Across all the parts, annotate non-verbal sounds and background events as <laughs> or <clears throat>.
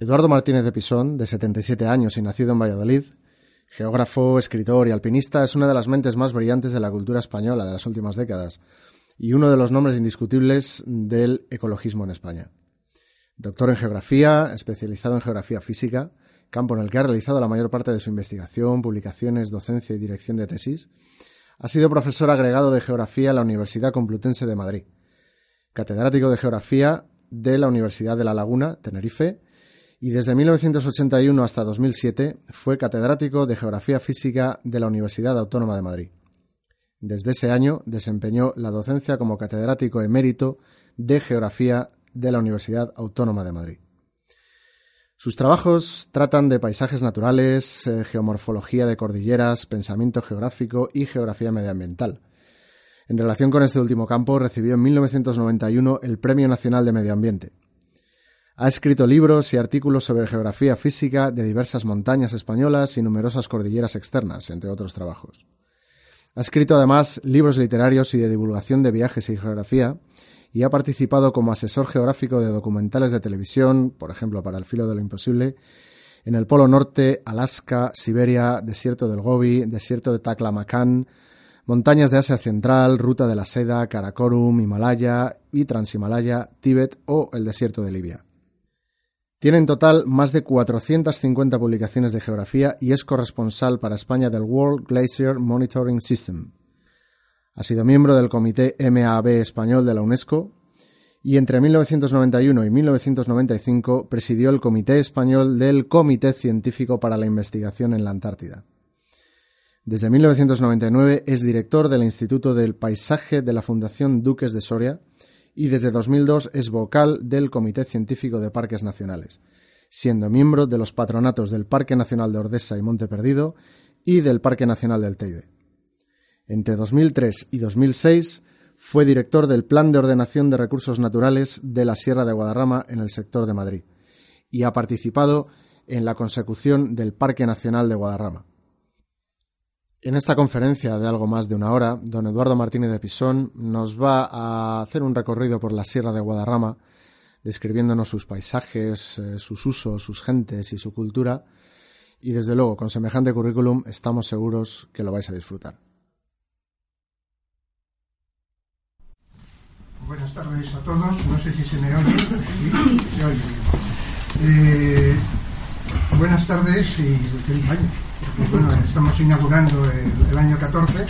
Eduardo Martínez de Pisón, de 77 años y nacido en Valladolid, geógrafo, escritor y alpinista, es una de las mentes más brillantes de la cultura española de las últimas décadas y uno de los nombres indiscutibles del ecologismo en España. Doctor en geografía, especializado en geografía física, campo en el que ha realizado la mayor parte de su investigación, publicaciones, docencia y dirección de tesis, ha sido profesor agregado de geografía en la Universidad Complutense de Madrid, catedrático de geografía de la Universidad de La Laguna, Tenerife, y desde 1981 hasta 2007 fue catedrático de Geografía Física de la Universidad Autónoma de Madrid. Desde ese año desempeñó la docencia como catedrático emérito de Geografía de la Universidad Autónoma de Madrid. Sus trabajos tratan de paisajes naturales, eh, geomorfología de cordilleras, pensamiento geográfico y geografía medioambiental. En relación con este último campo, recibió en 1991 el Premio Nacional de Medio Ambiente. Ha escrito libros y artículos sobre geografía física de diversas montañas españolas y numerosas cordilleras externas, entre otros trabajos. Ha escrito además libros literarios y de divulgación de viajes y geografía y ha participado como asesor geográfico de documentales de televisión, por ejemplo, para El filo de lo imposible, en el Polo Norte, Alaska, Siberia, Desierto del Gobi, Desierto de Taklamakan, montañas de Asia Central, Ruta de la Seda, Karakorum, Himalaya y Transhimalaya, Tíbet o el Desierto de Libia. Tiene en total más de 450 publicaciones de geografía y es corresponsal para España del World Glacier Monitoring System. Ha sido miembro del Comité MAB español de la UNESCO y entre 1991 y 1995 presidió el Comité Español del Comité Científico para la Investigación en la Antártida. Desde 1999 es director del Instituto del Paisaje de la Fundación Duques de Soria y desde 2002 es vocal del Comité Científico de Parques Nacionales, siendo miembro de los patronatos del Parque Nacional de Ordesa y Monte Perdido y del Parque Nacional del Teide. Entre 2003 y 2006 fue director del Plan de Ordenación de Recursos Naturales de la Sierra de Guadarrama en el sector de Madrid y ha participado en la consecución del Parque Nacional de Guadarrama. En esta conferencia de algo más de una hora, don Eduardo Martínez de Pisón nos va a hacer un recorrido por la Sierra de Guadarrama, describiéndonos sus paisajes, eh, sus usos, sus gentes y su cultura. Y desde luego, con semejante currículum, estamos seguros que lo vais a disfrutar. Buenas tardes a todos. No sé si se me oye. Sí, se oye. Eh, buenas tardes y feliz año. Bueno, estamos inaugurando el, el, año 14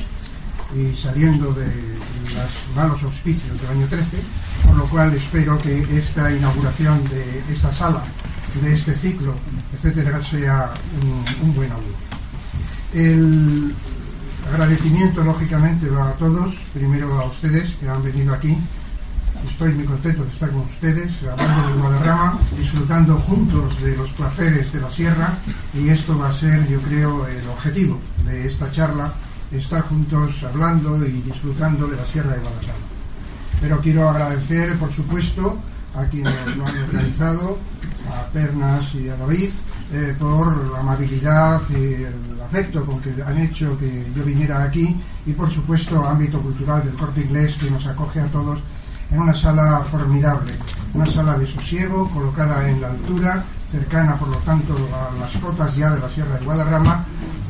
y saliendo de los malos auspicios del año 13, por lo cual espero que esta inauguración de esta sala, de este ciclo, etcétera, sea un, un buen augurio. El agradecimiento, lógicamente, va a todos, primero a ustedes que han venido aquí Estoy muy contento de estar con ustedes, hablando de Guadarrama, disfrutando juntos de los placeres de la sierra y esto va a ser, yo creo, el objetivo de esta charla, estar juntos hablando y disfrutando de la sierra de Guadarrama. Pero quiero agradecer, por supuesto, a quienes lo han organizado, a Pernas y a David, eh, por la amabilidad y el afecto con que han hecho que yo viniera aquí y por supuesto ámbito cultural del corte inglés que nos acoge a todos en una sala formidable, una sala de sosiego colocada en la altura, cercana por lo tanto a las cotas ya de la Sierra de Guadarrama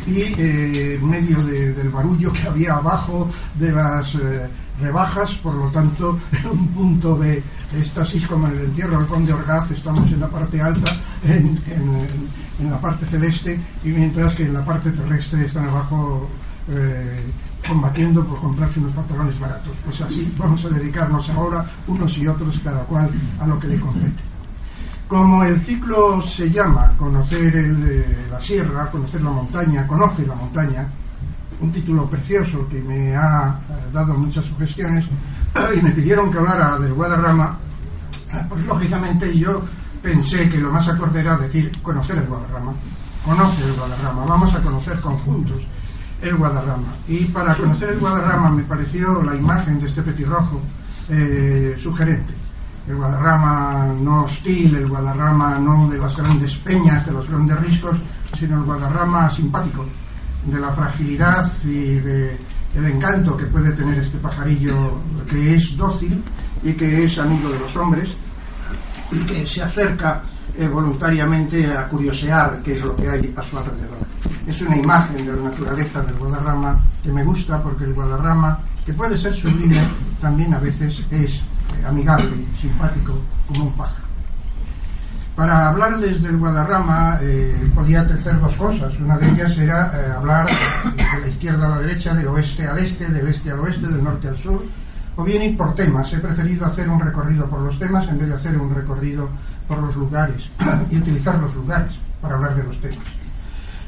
y eh, medio de, del barullo que había abajo de las eh, rebajas, por lo tanto en un punto de éxtasis como en el entierro del conde Orgaz, estamos en la parte alta, en la parte celeste y mientras que en la parte terrestre están abajo eh, combatiendo por comprarse unos pantalones baratos. Pues así vamos a dedicarnos ahora, unos y otros, cada cual a lo que le compete. Como el ciclo se llama Conocer eh, la sierra, conocer la montaña, conoce la montaña, un título precioso que me ha eh, dado muchas sugestiones, <clears throat> y me pidieron que hablara del Guadarrama, Pues lógicamente yo pensé que lo más acorde era decir conocer el Guadarrama. Conoce el Guadarrama, vamos a conocer conjuntos el Guadarrama. Y para conocer el Guadarrama me pareció la imagen de este petirrojo eh, sugerente. El Guadarrama no hostil, el Guadarrama no de las grandes peñas, de los grandes riscos, sino el Guadarrama simpático, de la fragilidad y de encanto que puede tener este pajarillo que es dócil y que es amigo de los hombres que se acerca eh, voluntariamente a curiosear qué es lo que hay a su alrededor. Es una imagen de la naturaleza del Guadarrama que me gusta porque el Guadarrama, que puede ser sublime, también a veces es eh, amigable, simpático, como un pájaro. Para hablarles del Guadarrama eh, podía hacer dos cosas. Una de ellas era eh, hablar de la izquierda a la derecha, del oeste al este, del este al oeste, del norte al sur, o bien ir por temas. He preferido hacer un recorrido por los temas en vez de hacer un recorrido por los lugares <clears throat> y utilizar los lugares para hablar de los temas.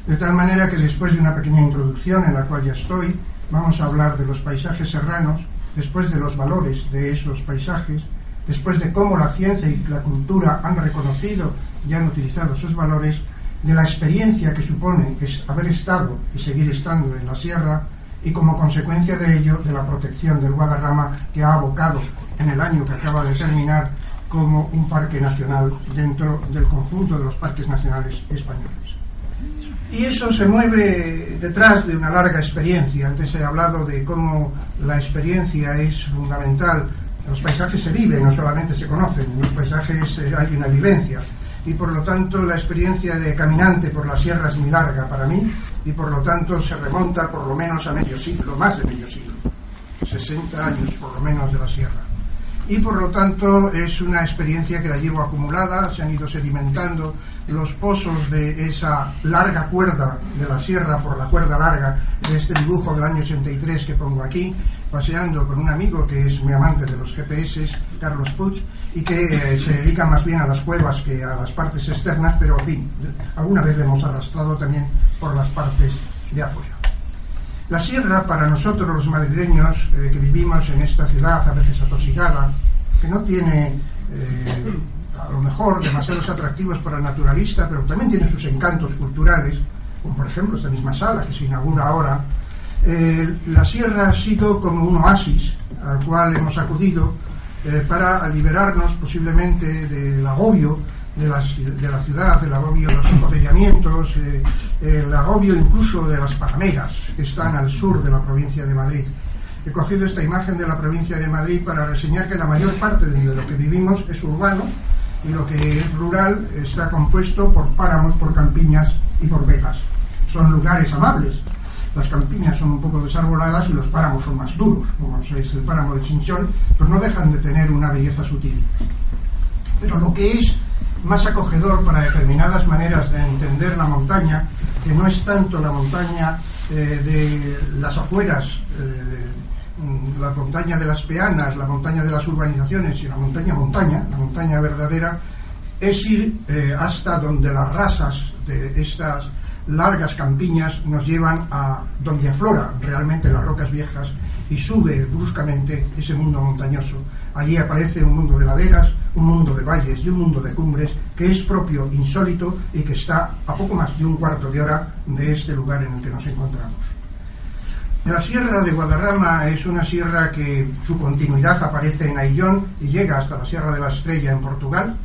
De tal manera que después de una pequeña introducción en la cual ya estoy, vamos a hablar de los paisajes serranos, después de los valores de esos paisajes, después de cómo la ciencia y la cultura han reconocido y han utilizado esos valores, de la experiencia que supone haber estado y seguir estando en la sierra y como consecuencia de ello de la protección del Guadarrama que ha abocado en el año que acaba de terminar como un parque nacional dentro del conjunto de los parques nacionales españoles. Y eso se mueve detrás de una larga experiencia. Antes he hablado de cómo la experiencia es fundamental los paisajes se viven, no solamente se conocen, en los paisajes eh, hay una vivencia. Y por lo tanto la experiencia de caminante por la sierra es muy larga para mí y por lo tanto se remonta por lo menos a medio siglo, más de medio siglo, 60 años por lo menos de la sierra. Y por lo tanto es una experiencia que la llevo acumulada, se han ido sedimentando los pozos de esa larga cuerda de la sierra por la cuerda larga de este dibujo del año 83 que pongo aquí, paseando con un amigo que es muy amante de los GPS, Carlos Puig, y que eh, se dedica más bien a las cuevas que a las partes externas, pero en fin, alguna vez le hemos arrastrado también por las partes de afuera. La sierra, para nosotros los madrileños eh, que vivimos en esta ciudad a veces atosigada, que no tiene eh, a lo mejor demasiados atractivos para el naturalista, pero también tiene sus encantos culturales, como por ejemplo esta misma sala que se inaugura ahora, eh, la sierra ha sido como un oasis al cual hemos acudido eh, para liberarnos posiblemente del agobio de la, ciudad, del agobio de los embotellamientos, eh, el agobio incluso de las palmeras que están al sur de la provincia de Madrid. He cogido esta imagen de la provincia de Madrid para reseñar que la mayor parte de lo que vivimos es urbano y lo que es rural está compuesto por páramos, por campiñas y por vegas. Son lugares amables, las campiñas son un poco desarboladas y los páramos son más duros, como es el páramo de Chinchón, pero no dejan de tener una belleza sutil. Pero lo que es más acogedor para determinadas maneras de entender la montaña, que no es tanto la montaña eh, de las afueras, eh, la montaña de las peanas, la montaña de las urbanizaciones, sino la montaña montaña, la montaña verdadera, es ir eh, hasta donde las rasas de estas largas campiñas nos llevan a donde aflora realmente las rocas viejas y sube bruscamente ese mundo montañoso. Allí aparece un mundo de laderas, un mundo de valles y un mundo de cumbres que es propio, insólito y que está a poco más de un cuarto de hora de este lugar en el que nos encontramos. La sierra de Guadarrama es una sierra que su continuidad aparece en Aillón y llega hasta la Sierra de la Estrella en Portugal.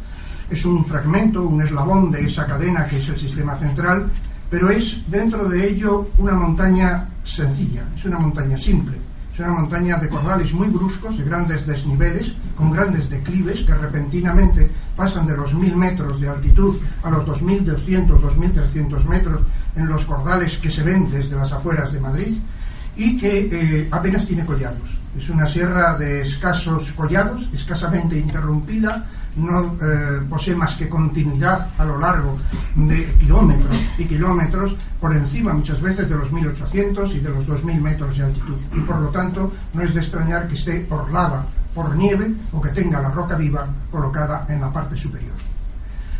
Es un fragmento, un eslabón de esa cadena que es el sistema central pero es dentro de ello una montaña sencilla, es una montaña simple, es una montaña de cordales muy bruscos, de grandes desniveles, con grandes declives que repentinamente pasan de los mil metros de altitud a los 2.200, 2.300 metros en los cordales que se ven desde las afueras de Madrid y que eh, apenas tiene collados. Es una sierra de escasos collados, escasamente interrumpida, no eh, posee más que continuidad a lo largo de kilómetros y kilómetros, por encima muchas veces de los 1800 y de los 2000 metros de altitud. Y por lo tanto, no es de extrañar que esté orlada por nieve o que tenga la roca viva colocada en la parte superior.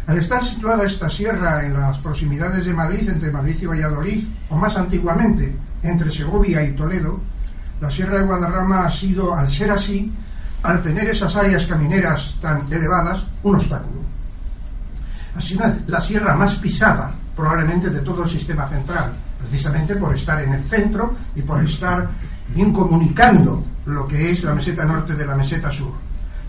Al estar situada esta sierra en las proximidades de Madrid, entre Madrid y Valladolid, o más antiguamente entre Segovia y Toledo, la Sierra de Guadarrama ha sido, al ser así, al tener esas áreas camineras tan elevadas, un obstáculo. Así la sierra más pisada probablemente de todo el sistema central, precisamente por estar en el centro y por estar incomunicando lo que es la meseta norte de la meseta sur.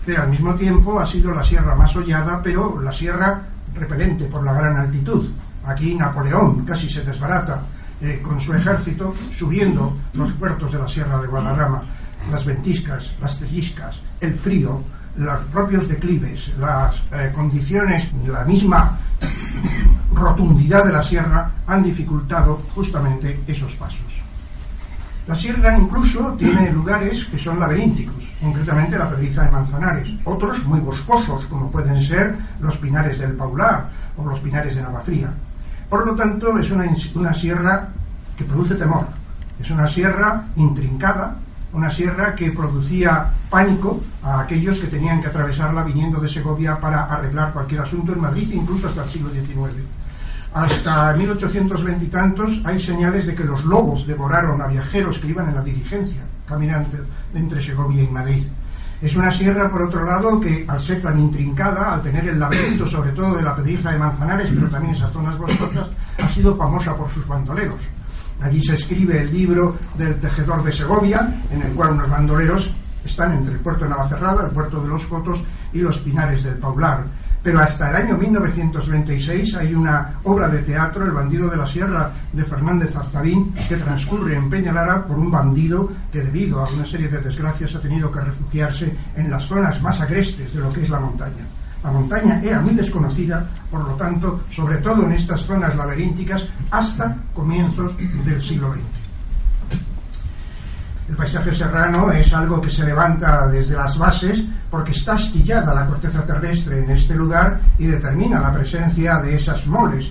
Pero al mismo tiempo ha sido la sierra más hollada, pero la sierra repelente por la gran altitud. Aquí Napoleón casi se desbarata eh, con su ejército subiendo los puertos de la sierra de Guadarrama, las ventiscas, las telliscas, el frío, los propios declives, las eh, condiciones, la misma rotundidad de la sierra han dificultado justamente esos pasos. La sierra incluso tiene lugares que son laberínticos, concretamente la pedriza de Manzanares, otros muy boscosos, como pueden ser los pinares del Paular o los pinares de Navafría. Por lo tanto, es una, una sierra que produce temor, es una sierra intrincada, una sierra que producía pánico a aquellos que tenían que atravesarla viniendo de Segovia para arreglar cualquier asunto en Madrid, incluso hasta el siglo XIX. Hasta 1820 y tantos hay señales de que los lobos devoraron a viajeros que iban en la diligencia caminando entre Segovia y Madrid. Es una sierra, por otro lado, que al ser tan intrincada, al tener el laberinto sobre todo de la pedriza de Manzanares, pero también esas zonas boscosas, ha sido famosa por sus bandoleros. Allí se escribe el libro del tejedor de Segovia, en el cual unos bandoleros están entre el puerto de Navacerrada, el puerto de los Cotos y los Pinares del Paular. Pero hasta el año 1926 hay una obra de teatro, El bandido de la sierra, de Fernández Artavín, que transcurre en Peñalara por un bandido que debido a una serie de desgracias ha tenido que refugiarse en las zonas más agrestes de lo que es la montaña. La montaña era muy desconocida, por lo tanto, sobre todo en estas zonas laberínticas, hasta comienzos del siglo XX. El paisaje serrano es algo que se levanta desde las bases porque está astillada la corteza terrestre en este lugar y determina la presencia de esas moles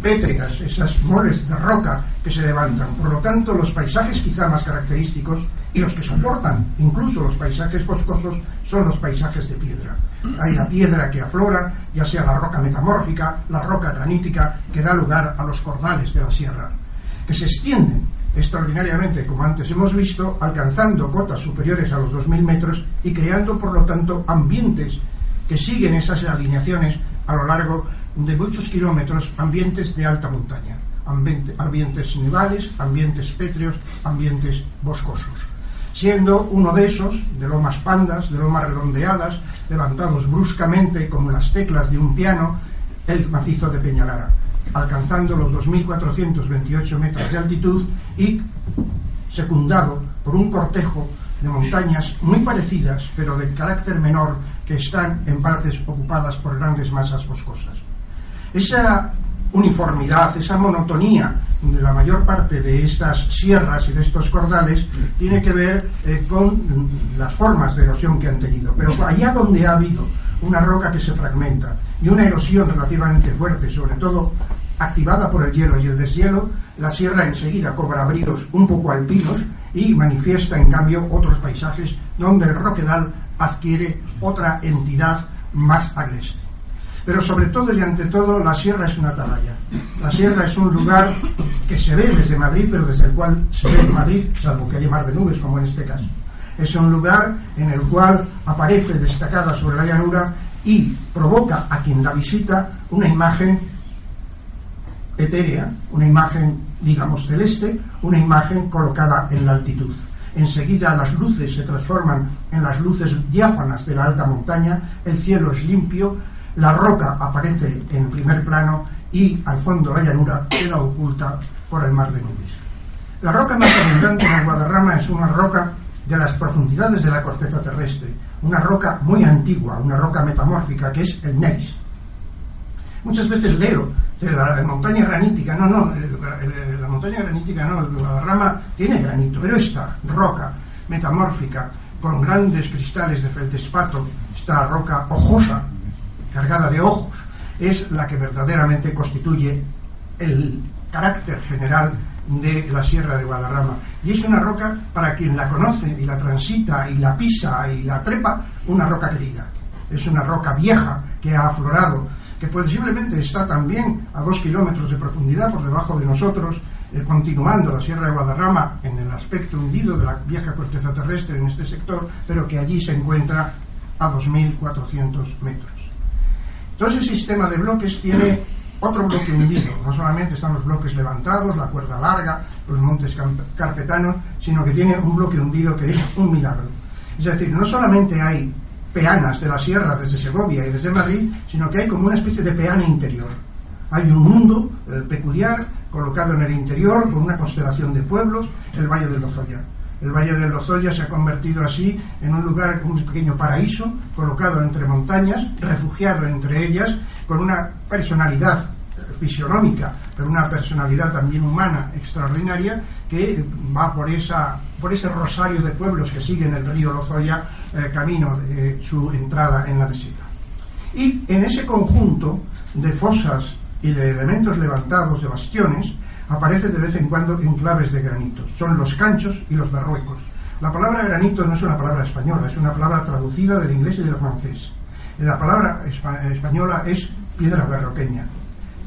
pétreas, esas moles de roca que se levantan. Por lo tanto, los paisajes quizá más característicos y los que soportan incluso los paisajes boscosos son los paisajes de piedra. Hay la piedra que aflora, ya sea la roca metamórfica, la roca granítica, que da lugar a los cordales de la sierra, que se extienden extraordinariamente, como antes hemos visto, alcanzando cotas superiores a los 2.000 metros y creando, por lo tanto, ambientes que siguen esas alineaciones a lo largo de muchos kilómetros, ambientes de alta montaña, ambientes nivales, ambientes pétreos, ambientes boscosos. Siendo uno de esos, de lomas pandas, de lomas redondeadas, levantados bruscamente como las teclas de un piano, el macizo de Peñalara, alcanzando los 2.428 metros de altitud y secundado por un cortejo de montañas muy parecidas, pero de carácter menor, que están en partes ocupadas por grandes masas boscosas. Esa uniformidad, esa monotonía de la mayor parte de estas sierras y de estos cordales tiene que ver eh, con las formas de erosión que han tenido. Pero allá donde ha habido una roca que se fragmenta y una erosión relativamente fuerte, sobre todo activada por el hielo y el deshielo, la sierra enseguida cobra bríos un poco alpinos y manifiesta en cambio otros paisajes donde el roquedal adquiere otra entidad más agreste. Pero sobre todo y ante todo, la sierra es una atalaya. La sierra es un lugar que se ve desde Madrid, pero desde el cual se ve Madrid, salvo que haya mar de nubes, como en este caso. Es un lugar en el cual aparece destacada sobre la llanura y provoca a quien la visita una imagen etérea, una imagen, digamos, celeste, una imagen colocada en la altitud. Enseguida las luces se transforman en las luces diáfanas de la alta montaña, el cielo es limpio, la roca aparece en primer plano y al fondo la llanura queda oculta por el mar de nubes. La roca más abundante en el Guadarrama es una roca de las profundidades de la corteza terrestre, una roca muy antigua, una roca metamórfica que es el neis. Muchas veces leo de la, montaña granítica, no, no, la montaña granítica no, el Guadarrama tiene granito, pero esta roca metamórfica con grandes cristales de feldespato, esta roca ojosa, cargada de ojos, es la que verdaderamente constituye el carácter general de la Sierra de Guadarrama. Y es una roca, para quien la conoce y la transita y la pisa y la trepa, una roca querida. Es una roca vieja que ha aflorado, que posiblemente está también a dos kilómetros de profundidad por debajo de nosotros eh, continuando la Sierra de Guadarrama en el aspecto hundido de la vieja corteza terrestre en este sector, pero que allí se encuentra a 2.400 metros. Todo ese sistema de bloques tiene otro bloque hundido. No solamente están los bloques levantados, la cuerda larga, los montes carpetanos, sino que tiene un bloque hundido que es un milagro. Es decir, no solamente hay peanas de la sierra desde Segovia y desde Madrid, sino que hay como una especie de peana interior. Hay un mundo eh, peculiar colocado en el interior con una constelación de pueblos, el Valle del Lozoya. El Valle del Lozoya se ha convertido así en un lugar, un pequeño paraíso, colocado entre montañas, refugiado entre ellas, con una personalidad fisionómica, pero una personalidad también humana extraordinaria que va por, esa, por ese rosario de pueblos que siguen el río Lozoya eh, camino de su entrada en la meseta. Y en ese conjunto de fosas y de elementos levantados, de bastiones, aparece de vez en cuando enclaves de granito. Son los canchos y los barruecos. La palabra granito no es una palabra española, es una palabra traducida del inglés y del francés. La palabra española es piedra barroqueña,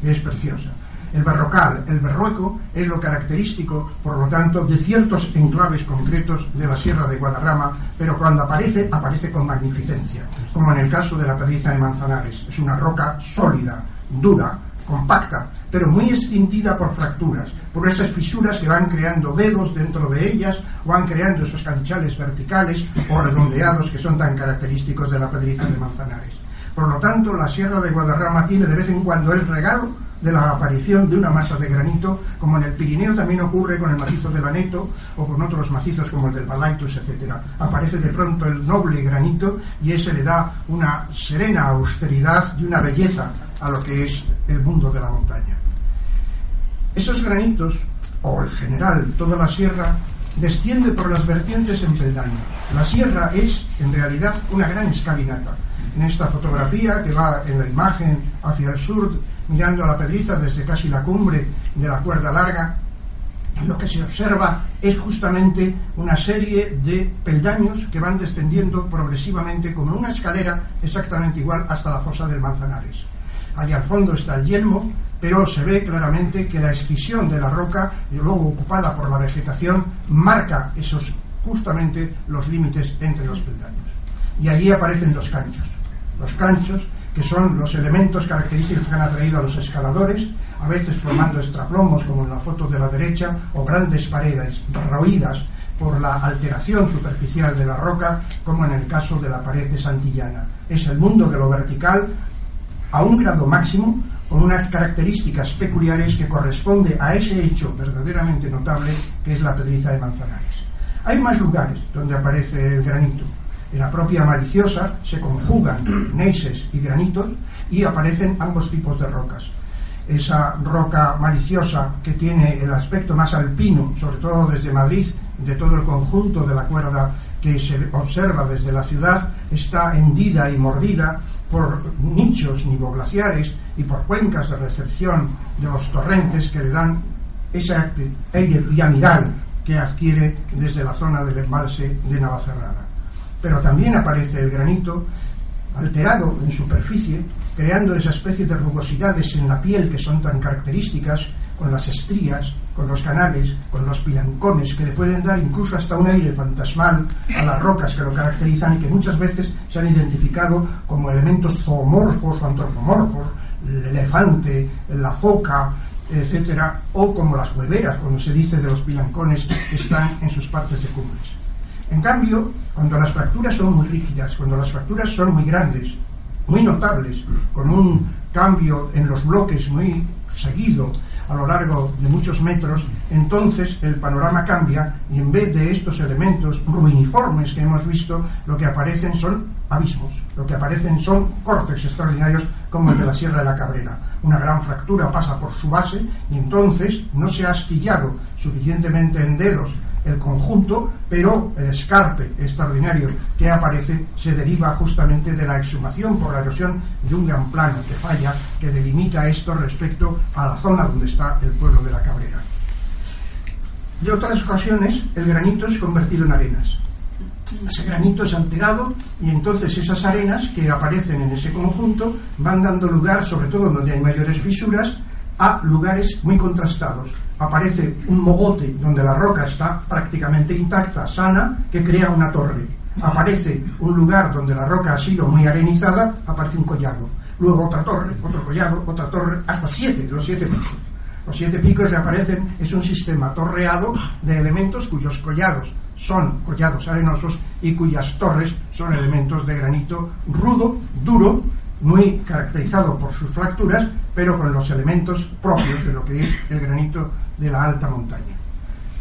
es preciosa. El barrocal, el berrueco, es lo característico, por lo tanto, de ciertos enclaves concretos de la Sierra de Guadarrama, pero cuando aparece, aparece con magnificencia, como en el caso de la Pedriza de Manzanares. Es una roca sólida, dura, compacta, pero muy extintida por fracturas, por esas fisuras que van creando dedos dentro de ellas, o van creando esos canchales verticales o redondeados que son tan característicos de la Pedriza de Manzanares. Por lo tanto, la Sierra de Guadarrama tiene de vez en cuando el regalo de la aparición de una masa de granito, como en el Pirineo también ocurre con el macizo del Aneto o con otros macizos como el del Balaitus, etc. Aparece de pronto el noble granito y ese le da una serena austeridad y una belleza a lo que es el mundo de la montaña. Esos granitos, o en general toda la sierra, desciende por las vertientes en peldaño. La sierra es, en realidad, una gran escalinata en esta fotografía que va en la imagen hacia el sur, mirando a la pedriza desde casi la cumbre de la cuerda larga, lo que se observa es justamente una serie de peldaños que van descendiendo progresivamente como una escalera exactamente igual hasta la fosa del Manzanares. Allá al fondo está el yelmo, pero se ve claramente que la escisión de la roca, luego ocupada por la vegetación, marca esos justamente los límites entre los peldaños. Y allí aparecen los canchos los canchos, que son los elementos característicos que han atraído a los escaladores, a veces formando extraplomos, como en la foto de la derecha, o grandes paredes roídas por la alteración superficial de la roca, como en el caso de la pared de Santillana. Es el mundo de lo vertical a un grado máximo, con unas características peculiares que corresponde a ese hecho verdaderamente notable que es la pedriza de Manzanares. Hay más lugares donde aparece el granito. En la propia maliciosa se conjugan <clears throat> neises y granitos y aparecen ambos tipos de rocas. Esa roca maliciosa que tiene el aspecto más alpino, sobre todo desde Madrid, de todo el conjunto de la cuerda que se observa desde la ciudad, está hendida y mordida por nichos nivoglaciares y por cuencas de recepción de los torrentes que le dan ese aire piramidal que adquiere desde la zona del embalse de Navacerrada pero también aparece el granito alterado en superficie, creando esa especie de rugosidades en la piel que son tan características, con las estrías, con los canales, con los pilancones, que le pueden dar incluso hasta un aire fantasmal a las rocas que lo caracterizan y que muchas veces se han identificado como elementos zoomorfos o antropomorfos, el elefante, la foca, etcétera, o como las hueveras, cuando se dice de los pilancones que están en sus partes de cumbres. En cambio, cuando las fracturas son muy rígidas, cuando las fracturas son muy grandes, muy notables, con un cambio en los bloques muy seguido a lo largo de muchos metros, entonces el panorama cambia y en vez de estos elementos ruiniformes que hemos visto, lo que aparecen son abismos, lo que aparecen son cortes extraordinarios como el de la Sierra de la Cabrera. Una gran fractura pasa por su base y entonces no se ha astillado suficientemente en dedos el conjunto, pero el escarpe extraordinario que aparece se deriva justamente de la exhumación por la erosión de un gran plano que falla, que delimita esto respecto a la zona donde está el pueblo de la Cabrera. De otras ocasiones, el granito es convertido en arenas. Ese granito es alterado y entonces esas arenas que aparecen en ese conjunto van dando lugar, sobre todo donde hay mayores fisuras, a lugares muy contrastados, aparece un mogote donde la roca está prácticamente intacta, sana, que crea una torre. Aparece un lugar donde la roca ha sido muy arenizada, aparece un collado. Luego otra torre, otro collado, otra torre, hasta siete, los siete picos. Los siete picos que aparecen es un sistema torreado de elementos cuyos collados son collados arenosos y cuyas torres son elementos de granito rudo, duro, muy caracterizado por sus fracturas, pero con los elementos propios de lo que es el granito de la alta montaña.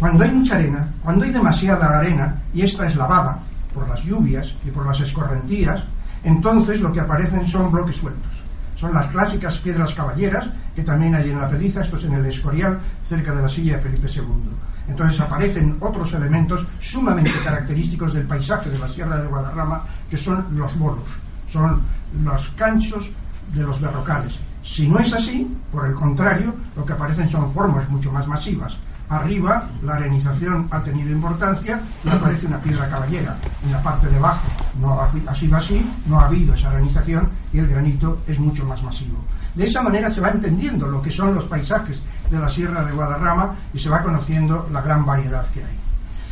Cuando hay mucha arena, cuando hay demasiada arena y esta es lavada por las lluvias y por las escorrentías, entonces lo que aparecen son bloques sueltos. Son las clásicas piedras caballeras que también hay en la pediza, esto es en el Escorial, cerca de la silla de Felipe II. Entonces aparecen otros elementos sumamente característicos del paisaje de la Sierra de Guadarrama, que son los bolos, son los canchos de los berrocales. Si no es así, por el contrario, lo que aparecen son formas mucho más masivas. Arriba la arenización ha tenido importancia y aparece una piedra caballera. En la parte de abajo no ha sido así, no ha habido esa arenización y el granito es mucho más masivo. De esa manera se va entendiendo lo que son los paisajes de la Sierra de Guadarrama y se va conociendo la gran variedad que hay.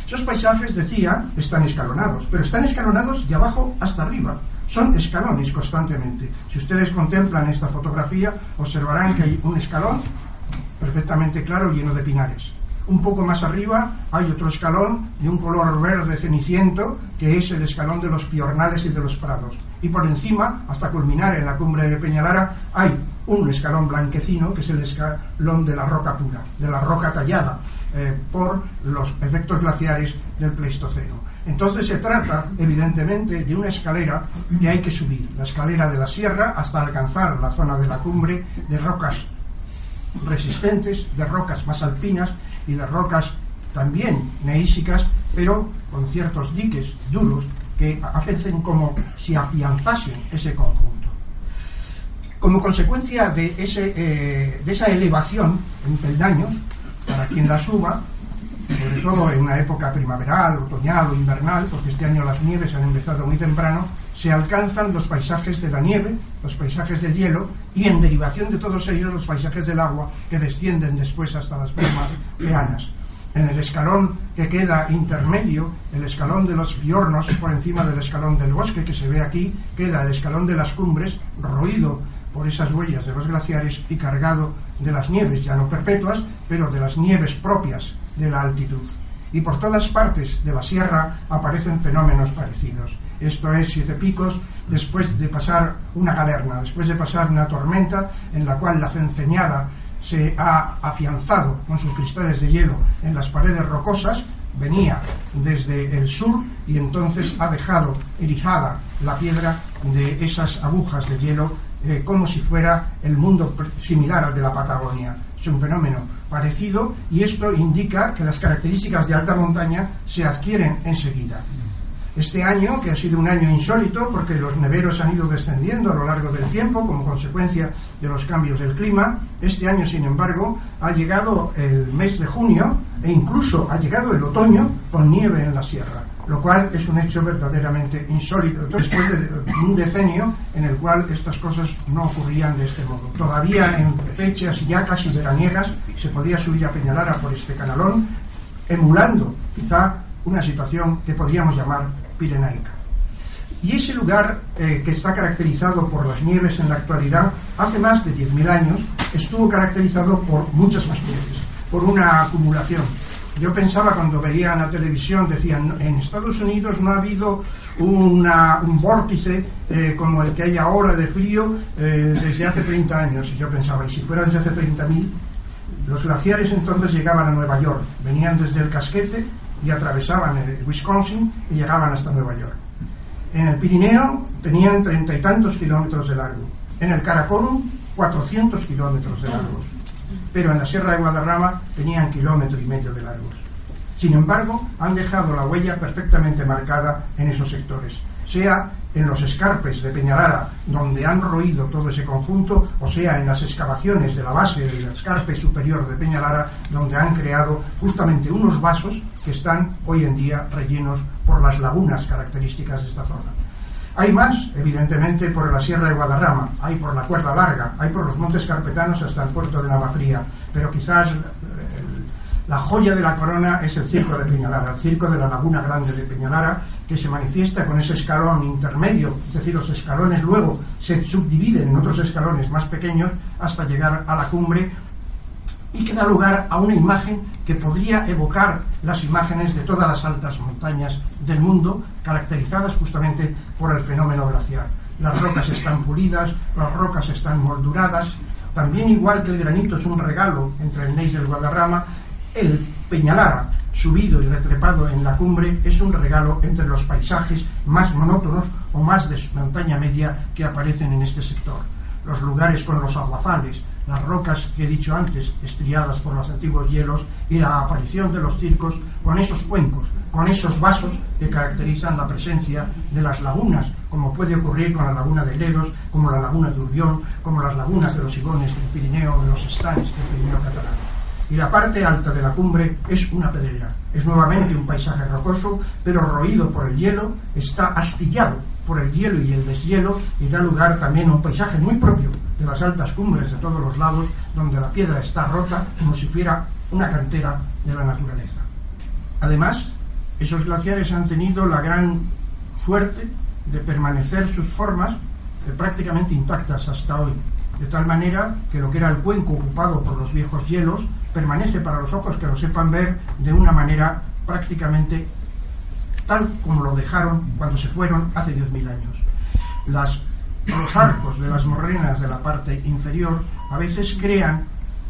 Esos paisajes, decía, están escalonados, pero están escalonados de abajo hasta arriba. Son escalones constantemente. Si ustedes contemplan esta fotografía, observarán que hay un escalón perfectamente claro lleno de pinares. Un poco más arriba hay otro escalón de un color verde ceniciento, que es el escalón de los piornales y de los prados. Y por encima, hasta culminar en la cumbre de Peñalara, hay un escalón blanquecino, que es el escalón de la roca pura, de la roca tallada eh, por los efectos glaciares del Pleistoceno. Entonces se trata, evidentemente, de una escalera que hay que subir, la escalera de la sierra hasta alcanzar la zona de la cumbre de rocas resistentes, de rocas más alpinas y de rocas también neísicas, pero con ciertos diques duros que hacen como si afianzasen ese conjunto. Como consecuencia de, eh, esa elevación en peldaños, para quien la suba, sobre todo en una época primaveral, otoñal o invernal, porque este año las nieves han empezado muy temprano, se alcanzan los paisajes de la nieve, los paisajes del hielo y en derivación de todos ellos los paisajes del agua que descienden después hasta las plumas peanas. En el escalón que queda intermedio, el escalón de los fiornos por encima del escalón del bosque que se ve aquí, queda el escalón de las cumbres, roído por esas huellas de los glaciares y cargado de las nieves, ya no perpetuas, pero de las nieves propias de la altitud. Y por todas partes de la sierra aparecen fenómenos parecidos. Esto es Siete Picos, después de pasar una galerna, después de pasar una tormenta en la cual la cenceñada se ha afianzado con sus cristales de hielo en las paredes rocosas, venía desde el sur y entonces ha dejado erizada la piedra de esas agujas de hielo eh, como si fuera el mundo similar al de la Patagonia. Es un fenómeno parecido y esto indica que las características de alta montaña se adquieren enseguida. Este año, que ha sido un año insólito porque los neveros han ido descendiendo a lo largo del tiempo como consecuencia de los cambios del clima, este año, sin embargo, ha llegado el mes de junio e incluso ha llegado el otoño con nieve en la sierra lo cual es un hecho verdaderamente insólito, después de un decenio en el cual estas cosas no ocurrían de este modo. Todavía en fechas ya casi veraniegas se podía subir a Peñalara por este canalón, emulando quizá una situación que podríamos llamar pirenaica. Y ese lugar eh, que está caracterizado por las nieves en la actualidad, hace más de 10.000 años, estuvo caracterizado por muchas más nieves, por una acumulación yo pensaba cuando veía en la televisión, decían, en Estados Unidos no ha habido un vórtice eh, como el que hay ahora de frío eh, desde hace 30 años. Yo pensaba, ¿y si fuera desde hace 30.000? Los glaciares entonces llegaban a Nueva York, venían desde el casquete y atravesaban el Wisconsin y llegaban hasta Nueva York. En el Pirineo tenían treinta y tantos kilómetros de largo. En el Karakorum, 400 kilómetros de largo pero en la Sierra de Guadarrama tenían kilómetro y medio de largos. Sin embargo, han dejado la huella perfectamente marcada en esos sectores, sea en los escarpes de Peñalara, donde han roído todo ese conjunto, o sea en las excavaciones de la base del escarpe superior de Peñalara, donde han creado justamente unos vasos que están hoy en día rellenos por las lagunas características de esta zona. Hay más, evidentemente, por la Sierra de Guadarrama, hay por la Cuerda Larga, hay por los montes carpetanos hasta el puerto de Navafría, pero quizás La joya de la corona es el circo de Peñalara, el circo de la Laguna Grande de Peñalara, que se manifiesta con ese escalón intermedio, es decir, los escalones luego se subdividen en otros escalones más pequeños hasta llegar a la cumbre y que da lugar a una imagen que podría evocar las imágenes de todas las altas montañas del mundo, caracterizadas justamente por el fenómeno glaciar. Las rocas están pulidas, las rocas están molduradas, también igual que el granito es un regalo entre el Neis del Guadarrama, el Peñalara, subido y retrepado en la cumbre, es un regalo entre los paisajes más monótonos o más de montaña media que aparecen en este sector. Los lugares con los aguazales, las rocas que he dicho antes, estriadas por los antiguos hielos, y la aparición de los circos con esos cuencos, con esos vasos que caracterizan la presencia de las lagunas, como puede ocurrir con la laguna de Ledos, como la laguna de Urbión, como las lagunas de los Sigones del Pirineo, de los Estans del Pirineo catalán. Y la parte alta de la cumbre es una pedrera. Es nuevamente un paisaje rocoso, pero roído por el hielo, está astillado por el hielo y el deshielo y da lugar también a un paisaje muy propio de las altas cumbres de todos los lados, donde la piedra está rota como si fuera una cantera de la naturaleza. Además, esos glaciares han tenido la gran suerte de permanecer sus formas eh, prácticamente intactas hasta hoy, de tal manera que lo que era el cuenco ocupado por los viejos hielos permanece para los ojos que lo sepan ver de una manera prácticamente tal como lo dejaron cuando se fueron hace 10.000 años. Las, los arcos de las morrenas de la parte inferior a veces crean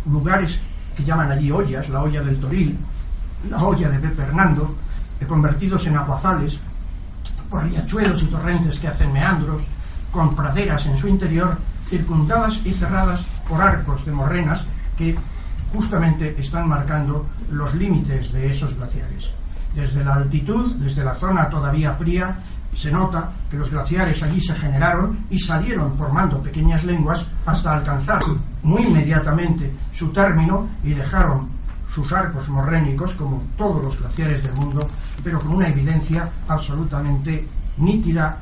lugares que llaman allí ollas, la olla del Toril, la olla de Pepe Hernando, convertidos en aguazales por riachuelos y torrentes que hacen meandros, con praderas en su interior, circundadas y cerradas por arcos de morrenas que justamente están marcando los límites de esos glaciares. Desde la altitud, desde la zona todavía fría, se nota que los glaciares allí se generaron y salieron formando pequeñas lenguas hasta alcanzar muy inmediatamente su término y dejaron sus arcos morrénicos, como todos los glaciares del mundo, pero con una evidencia absolutamente nítida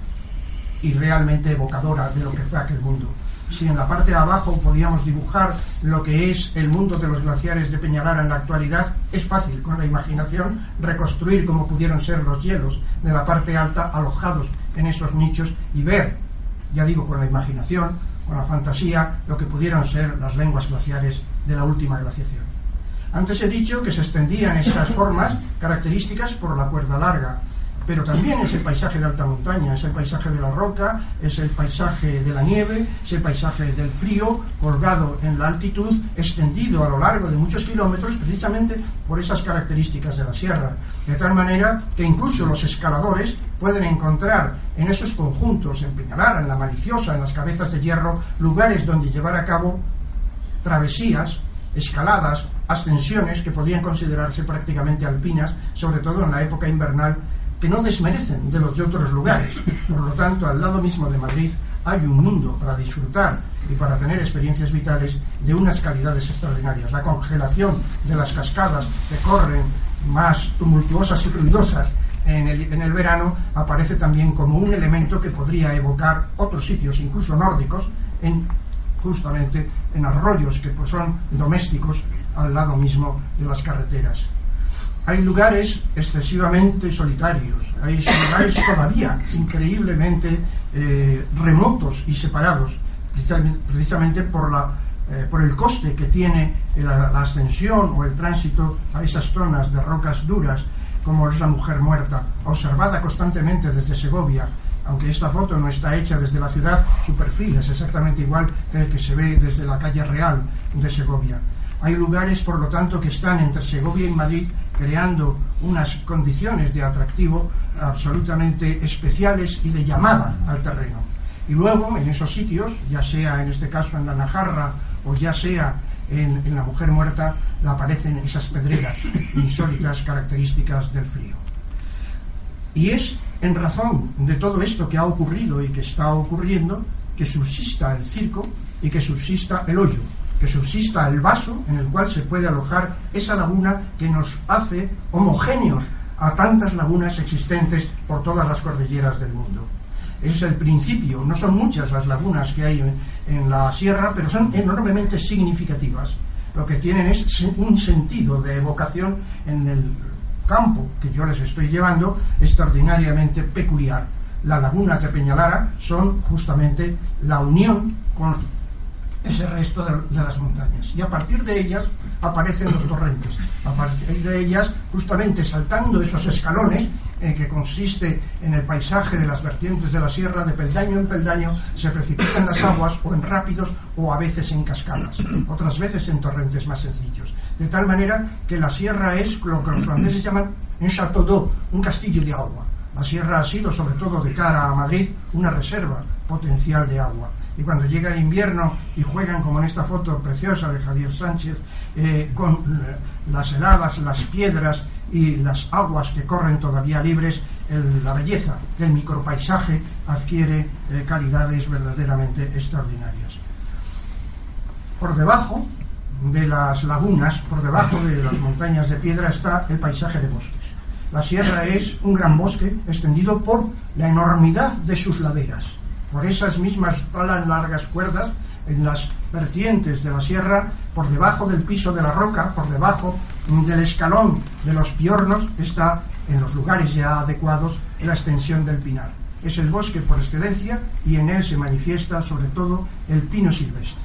y realmente evocadora de lo que fue aquel mundo. Si en la parte de abajo podíamos dibujar lo que es el mundo de los glaciares de Peñalara en la actualidad, es fácil con la imaginación reconstruir cómo pudieron ser los hielos de la parte alta alojados en esos nichos y ver, ya digo, con la imaginación, con la fantasía, lo que pudieron ser las lenguas glaciares de la última glaciación. Antes he dicho que se extendían estas formas características por la cuerda larga, pero también es el paisaje de alta montaña, es el paisaje de la roca, es el paisaje de la nieve, es el paisaje del frío, colgado en la altitud, extendido a lo largo de muchos kilómetros, precisamente por esas características de la sierra. De tal manera que incluso los escaladores pueden encontrar en esos conjuntos, en Peñalara, en la Maliciosa, en las cabezas de hierro, lugares donde llevar a cabo travesías, escaladas, ascensiones que podían considerarse prácticamente alpinas, sobre todo en la época invernal que no desmerecen de los de otros lugares. Por lo tanto, al lado mismo de Madrid hay un mundo para disfrutar y para tener experiencias vitales de unas calidades extraordinarias. La congelación de las cascadas que corren más tumultuosas y ruidosas en el, en el verano aparece también como un elemento que podría evocar otros sitios, incluso nórdicos, en, justamente en arroyos que pues, son domésticos al lado mismo de las carreteras hay lugares excesivamente solitarios, hay lugares <coughs> todavía increíblemente eh, remotos y separados, precisamente por, la, eh, por el coste que tiene la, la, ascensión o el tránsito a esas zonas de rocas duras, como es la mujer muerta, observada constantemente desde Segovia. Aunque esta foto no está hecha desde la ciudad, su perfil es exactamente igual que el que se ve desde la calle real de Segovia. Hay lugares, por lo tanto, que están entre Segovia y Madrid creando unas condiciones de atractivo absolutamente especiales y de llamada al terreno. Y luego, en esos sitios, ya sea en este caso en la Najarra o ya sea en, en la Mujer Muerta, aparecen esas pedreras <laughs> insólitas características del frío. Y es en razón de todo esto que ha ocurrido y que está ocurriendo que subsista el circo y que subsista el hoyo, que subsista el vaso en el cual se puede alojar esa laguna que nos hace homogéneos a tantas lagunas existentes por todas las cordilleras del mundo. Ese es el principio, no son muchas las lagunas que hay en, la sierra, pero son enormemente significativas. lo que tienen es un sentido de evocación en el campo que yo les estoy llevando extraordinariamente peculiar. Las lagunas de Peñalara son justamente la unión con ese resto de, las montañas. Y a partir de ellas aparecen los torrentes. A partir de ellas, justamente saltando esos escalones, eh, que consiste en el paisaje de las vertientes de la sierra, de peldaño en peldaño, se precipitan las aguas o en rápidos o a veces en cascadas, otras veces en torrentes más sencillos. De tal manera que la sierra es lo que los franceses llaman un château d'eau, un castillo de agua. La sierra ha sido, sobre todo de cara a Madrid, una reserva potencial de agua y cuando llega el invierno y juegan como en esta foto preciosa de Javier Sánchez eh, con eh, las heladas, las piedras y las aguas que corren todavía libres, la belleza del micropaisaje adquiere eh, calidades verdaderamente extraordinarias. Por debajo de las lagunas, por debajo de las montañas de piedra está el paisaje de bosques. La sierra es un gran bosque extendido por la enormidad de sus laderas por esas mismas talas largas cuerdas en las vertientes de la sierra, por debajo del piso de la roca, por debajo del escalón de los piornos, está en los lugares ya adecuados la extensión del pinar. Es el bosque por excelencia y en él se manifiesta sobre todo el pino silvestre.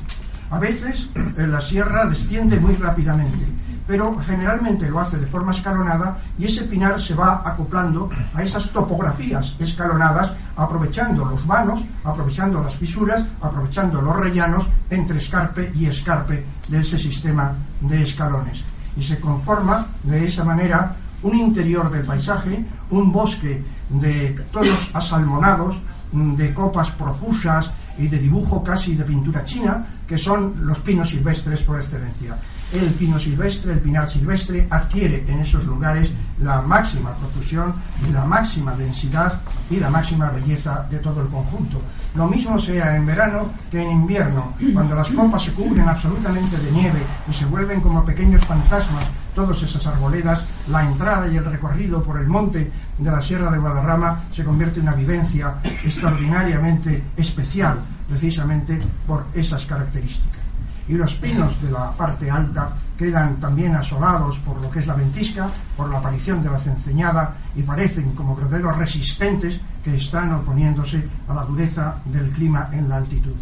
A veces la sierra desciende muy rápidamente, pero generalmente lo hace de forma escalonada y ese pinar se va acoplando a esas topografías escalonadas, aprovechando los vanos, aprovechando las fisuras, aprovechando los rellanos entre escarpe y escarpe de ese sistema de escalones. Y se conforma de esa manera un interior del paisaje, un bosque de tonos asalmonados, de copas profusas y de dibujo casi de pintura china, que son los pinos silvestres por excelencia el pino silvestre, el pinar silvestre, adquiere en esos lugares la máxima profusión la máxima densidad y la máxima belleza de todo el conjunto. Lo mismo sea en verano que en invierno, cuando las copas se cubren absolutamente de nieve y se vuelven como pequeños fantasmas todas esas arboledas, la entrada y el recorrido por el monte de la Sierra de Guadarrama se convierte en una vivencia extraordinariamente especial, precisamente por esas características y los pinos de la parte alta quedan también asolados por lo que es la ventisca, por la aparición de la cenceñada y parecen como verdaderos resistentes que están oponiéndose a la dureza del clima en la altitud.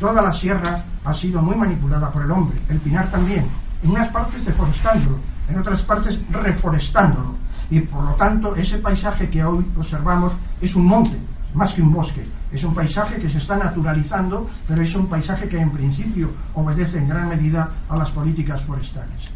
Toda la sierra ha sido muy manipulada por el hombre, el pinar también, en unas partes deforestándolo, en otras partes reforestándolo, y por lo tanto ese paisaje que hoy observamos es un monte, más que un bosque, es un paisaje que se está naturalizando, pero es un paisaje que en principio obedece en gran medida a las políticas forestales.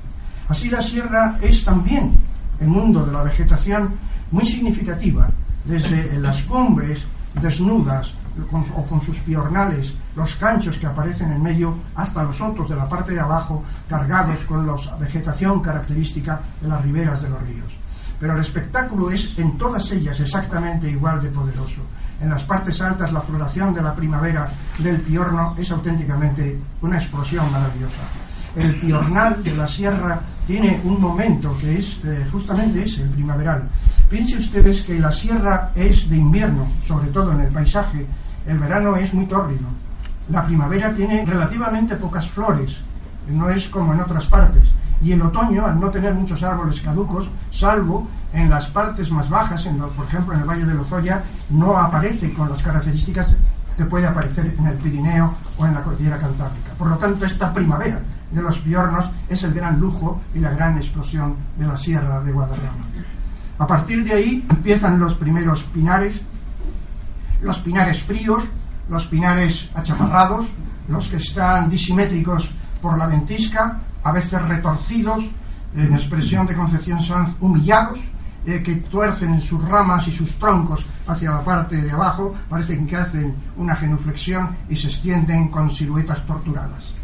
Así la sierra es también el mundo de la vegetación muy significativa, desde las cumbres desnudas o con sus piornales, los canchos que aparecen en medio, hasta los otros de la parte de abajo, cargados con la vegetación característica de las riberas de los ríos. Pero el espectáculo es en todas ellas exactamente igual de poderoso en las partes altas la floración de la primavera del piorno es auténticamente una explosión maravillosa. El piornal de la sierra tiene un momento que es eh, justamente ese, el primaveral. Piense ustedes que la sierra es de invierno, sobre todo en el paisaje. El verano es muy tórrido. La primavera tiene relativamente pocas flores, no es como en otras partes y en otoño, al no tener muchos árboles caducos, salvo en las partes más bajas, en por ejemplo en el Valle de Lozoya, no aparece con las características que puede aparecer en el Pirineo o en la cordillera Cantábrica. Por lo tanto, esta primavera de los piornos es el gran lujo y la gran explosión de la Sierra de Guadarrama. A partir de ahí empiezan los primeros pinares, los pinares fríos, los pinares achaparrados, los que están disimétricos por la ventisca, a veces retorcidos, en expresión de Concepción Sanz, humillados, eh, que tuercen sus ramas y sus troncos hacia la parte de abajo, parecen que hacen una genuflexión y se extienden con siluetas torturadas.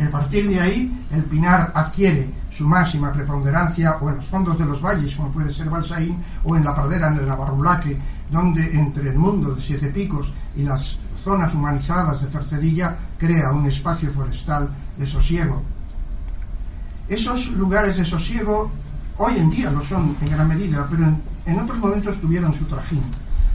A partir de ahí, el pinar adquiere su máxima preponderancia o en los fondos de los valles, como puede ser Balsaín, o en la pradera de Navarrulaque, donde entre el mundo de Siete Picos y las zonas humanizadas de Cercedilla crea un espacio forestal de sosiego, esos lugares de sosiego hoy en día lo son en gran medida, pero en, otros momentos tuvieron su trajín.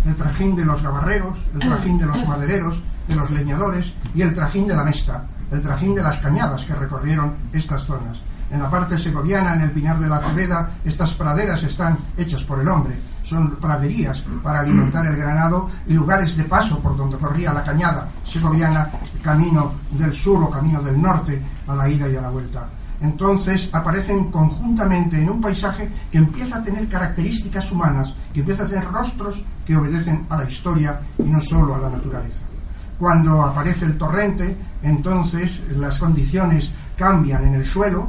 El trajín de los gabarreros, el trajín de los madereros, de los leñadores y el trajín de la mesta. el trajín de las cañadas que recorrieron estas zonas. En la parte segoviana, en el Pinar de la Cebeda, estas praderas están hechas por el hombre. Son praderías para alimentar el granado y lugares de paso por donde corría la cañada segoviana, camino del sur o camino del norte, a la ida y a la vuelta. Entonces aparecen conjuntamente en un paisaje que empieza a tener características humanas, que empieza a tener rostros que obedecen a la historia y no solo a la naturaleza. Cuando aparece el torrente, entonces las condiciones cambian en el suelo,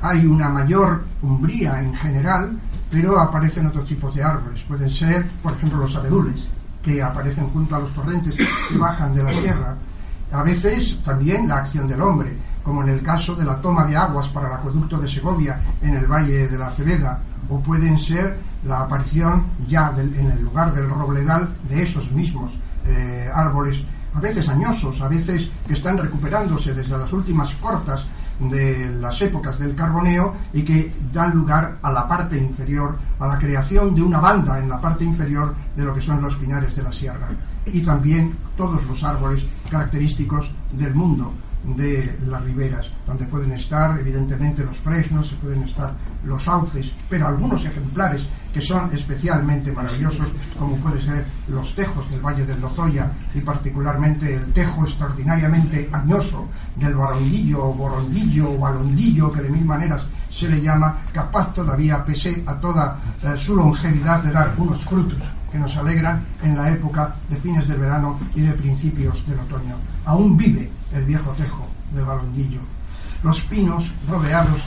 hay una mayor umbría en general, pero aparecen otros tipos de árboles. Pueden ser, por ejemplo, los abedules, que aparecen junto a los torrentes que bajan de la tierra. A veces también la acción del hombre, como en el caso de la toma de aguas para el acueducto de Segovia en el Valle de la Cebeda, o pueden ser la aparición ya en el lugar del robledal de esos mismos eh, árboles a veces añosos, a veces que están recuperándose desde las últimas cortas de las épocas del carboneo y que dan lugar a la parte inferior, a la creación de una banda en la parte inferior de lo que son los pinares de la sierra. Y también todos los árboles característicos del mundo, de las riberas, donde pueden estar evidentemente los fresnos, se pueden estar los sauces, pero algunos ejemplares que son especialmente maravillosos, como puede ser los tejos del Valle del Lozoya y particularmente el tejo extraordinariamente añoso del barondillo o borondillo o balondillo, que de mil maneras se le llama, capaz todavía, pese a toda eh, su longevidad, de dar unos frutos que nos alegran en la época de fines del verano y de principios del otoño. Aún vive el viejo tejo del balondillo. Los pinos rodeados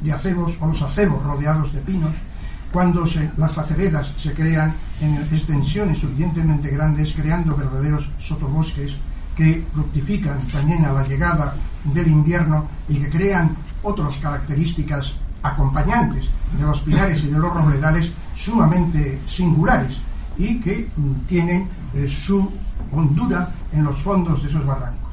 de acebos o los acebos rodeados de pinos, cuando las aceredas se crean en extensiones suficientemente grandes, creando verdaderos sotobosques que fructifican también a la llegada del invierno y que crean otras características acompañantes de los pilares y de los robledales sumamente singulares y que mm, tienen eh, su hondura en los fondos de esos barrancos.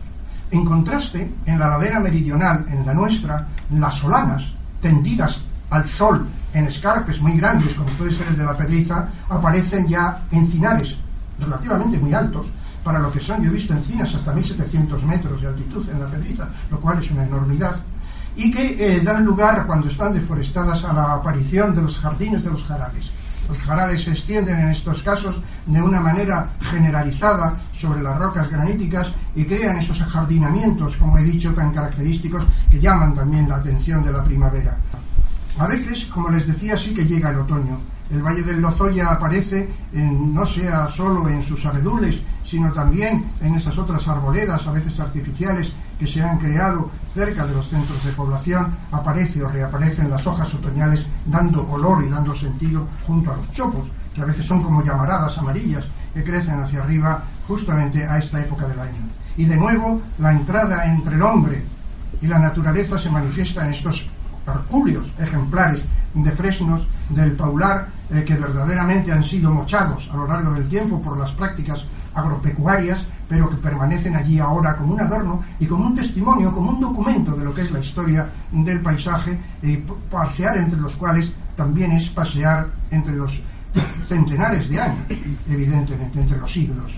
En contraste, en la ladera meridional, en la nuestra, las solanas, tendidas al sol en escarpes muy grandes, como puede ser el de la Pedriza, aparecen ya encinares relativamente muy altos, para lo que son, yo he visto encinas hasta 1700 metros de altitud en la Pedriza, lo cual es una enormidad, y que eh, dan lugar, cuando están deforestadas, a la aparición de los jardines de los jarales. Los jarales se extienden en estos casos de una manera generalizada sobre las rocas graníticas y crean esos ajardinamientos, como he dicho, tan característicos que llaman también la atención de la primavera. A veces, como les decía, sí que llega el otoño. El Valle del Lozoya aparece no sea solo en sus abedules, sino también en esas otras arboledas, a veces artificiales, que se han creado cerca de los centros de población, aparece o reaparecen las hojas otoñales dando color y dando sentido junto a los chopos, que a veces son como llamaradas amarillas que crecen hacia arriba justamente a esta época del año. Y de nuevo, la entrada entre el hombre y la naturaleza se manifiesta en estos hercúleos ejemplares de fresnos del paular eh, que verdaderamente han sido mochados a lo largo del tiempo por las prácticas agropecuarias, pero que permanecen allí ahora como un adorno y como un testimonio, como un documento de lo que es la historia del paisaje, y pasear entre los cuales también es pasear entre los centenares de años, evidentemente, entre los siglos.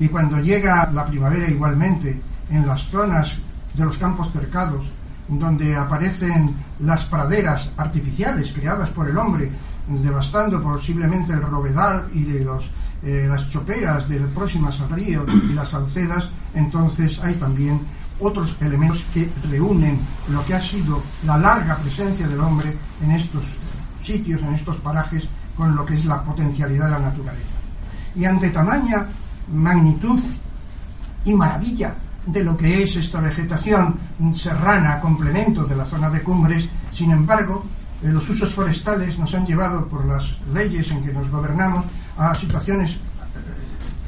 Y cuando llega la primavera igualmente, en las zonas de los campos cercados, donde aparecen las praderas artificiales creadas por el hombre, devastando posiblemente el rovedal y de los, eh, las choperas de próximas al río y las saucedas, entonces hay también otros elementos que reúnen lo que ha sido la larga presencia del hombre en estos sitios, en estos parajes, con lo que es la potencialidad de la naturaleza. Y ante tamaña magnitud y maravilla de lo que es esta vegetación serrana, complemento de la zona de cumbres, sin embargo, los usos forestales nos han llevado por las leyes en que nos gobernamos a situaciones eh,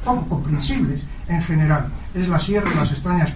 poco comprensibles en general. Es la sierra las extrañas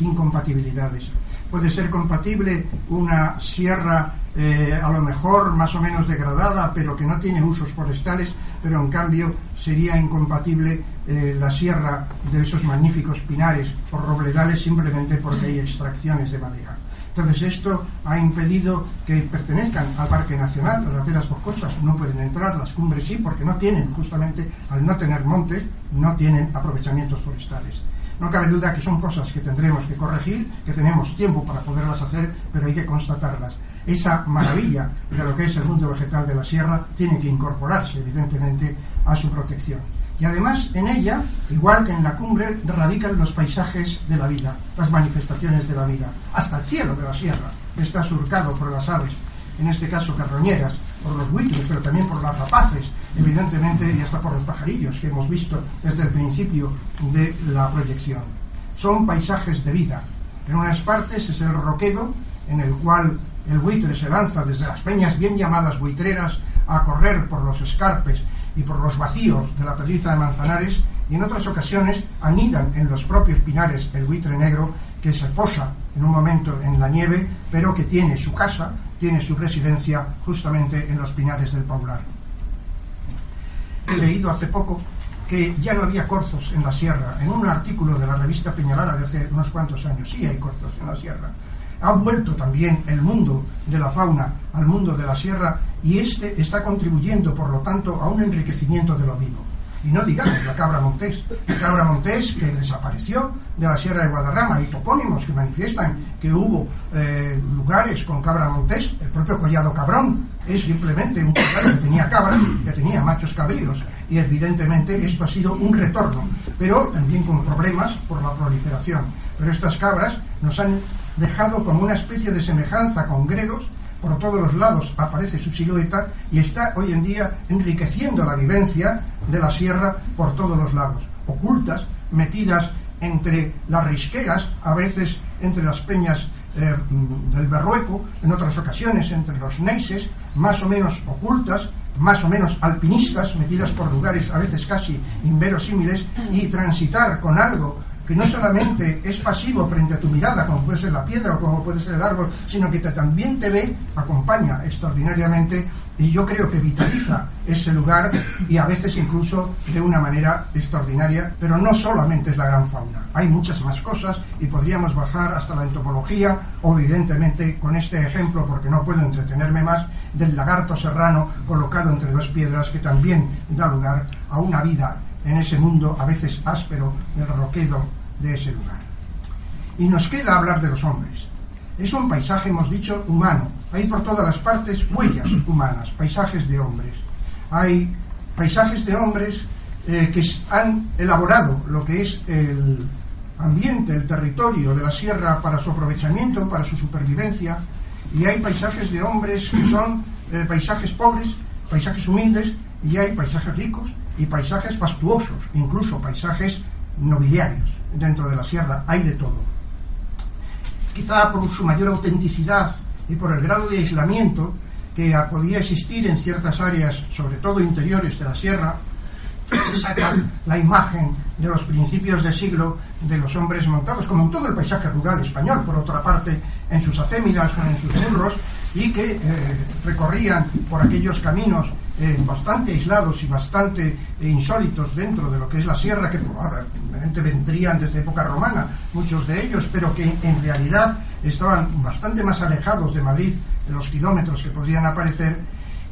incompatibilidades. Puede ser compatible una sierra eh, a lo mejor más o menos degradada, pero que no tiene usos forestales, pero en cambio sería incompatible eh, la sierra de esos magníficos pinares o robledales simplemente porque hay extracciones de madera. Entonces esto ha impedido que pertenezcan al Parque Nacional, las laderas boscosas no pueden entrar, las cumbres sí, porque no tienen, justamente al no tener montes, no tienen aprovechamientos forestales. No cabe duda que son cosas que tendremos que corregir, que tenemos tiempo para poderlas hacer, pero hay que constatarlas. Esa maravilla de lo que es el mundo vegetal de la sierra tiene que incorporarse, evidentemente, a su protección. Y además en ella, igual que en la cumbre, radican los paisajes de la vida, las manifestaciones de la vida, hasta el cielo de la sierra, que está surcado por las aves, en este caso carroñeras, por los buitres, pero también por las rapaces, evidentemente, y hasta por los pajarillos que hemos visto desde el principio de la proyección. Son paisajes de vida. En unas partes es el roquedo, en el cual el buitre se lanza desde las peñas bien llamadas buitreras a correr por los escarpes y por los vacíos de la pedriza de Manzanares y en otras ocasiones anidan en los propios pinares el buitre negro que se posa en un momento en la nieve pero que tiene su casa, tiene su residencia justamente en los pinares del Paular. He leído hace poco que ya no había corzos en la sierra, en un artículo de la revista Peñalara de hace unos cuantos años, sí hay corzos en la sierra, ha vuelto también el mundo de la fauna al mundo de la sierra y este está contribuyendo, por lo tanto, a un enriquecimiento de lo vivo. Y no digamos la cabra montés, la cabra montés que desapareció de la Sierra de Guadarrama. Y topónimos que manifiestan que hubo eh, lugares con cabra montés, el propio collado cabrón es simplemente un collado que tenía cabra, que tenía machos cabríos, y evidentemente esto ha sido un retorno, pero también con problemas por la proliferación. Pero estas cabras nos han dejado como una especie de semejanza con gredos, por todos los lados aparece su silueta y está hoy en día enriqueciendo la vivencia de la sierra por todos los lados, ocultas, metidas entre las risqueras, a veces entre las peñas eh, del Berrueco, en otras ocasiones entre los neises, más o menos ocultas, más o menos alpinistas, metidas por lugares a veces casi inverosímiles, y transitar con algo que no solamente es pasivo frente a tu mirada, como puede ser la piedra o como puede ser el árbol, sino que también te ve, acompaña extraordinariamente y yo creo que vitaliza ese lugar y a veces incluso de una manera extraordinaria, pero no solamente es la gran fauna, hay muchas más cosas y podríamos bajar hasta la entomología o evidentemente con este ejemplo, porque no puedo entretenerme más, del lagarto serrano colocado entre dos piedras que también da lugar a una vida en ese mundo a veces áspero del roquedo de ese lugar. Y nos queda hablar de los hombres. Es un paisaje, hemos dicho, humano. Hay por todas las partes huellas humanas, paisajes de hombres. Hay paisajes de hombres eh, que han elaborado lo que es el ambiente, el territorio de la sierra para su aprovechamiento, para su supervivencia. Y hay paisajes de hombres que son eh, paisajes pobres, paisajes humildes, y hay paisajes ricos y paisajes fastuosos, incluso paisajes nobiliarios dentro de la sierra, hay de todo. Quizá por su mayor autenticidad y por el grado de aislamiento que podía existir en ciertas áreas, sobre todo interiores de la sierra, se saca la imagen de los principios de siglo de los hombres montados, como en todo el paisaje rural español, por otra parte, en sus acémilas o en sus burros, y que eh, recorrían por aquellos caminos eh, bastante aislados y bastante eh, insólitos dentro de lo que es la sierra, que probablemente vendrían desde época romana, muchos de ellos, pero que en realidad estaban bastante más alejados de Madrid de los kilómetros que podrían aparecer,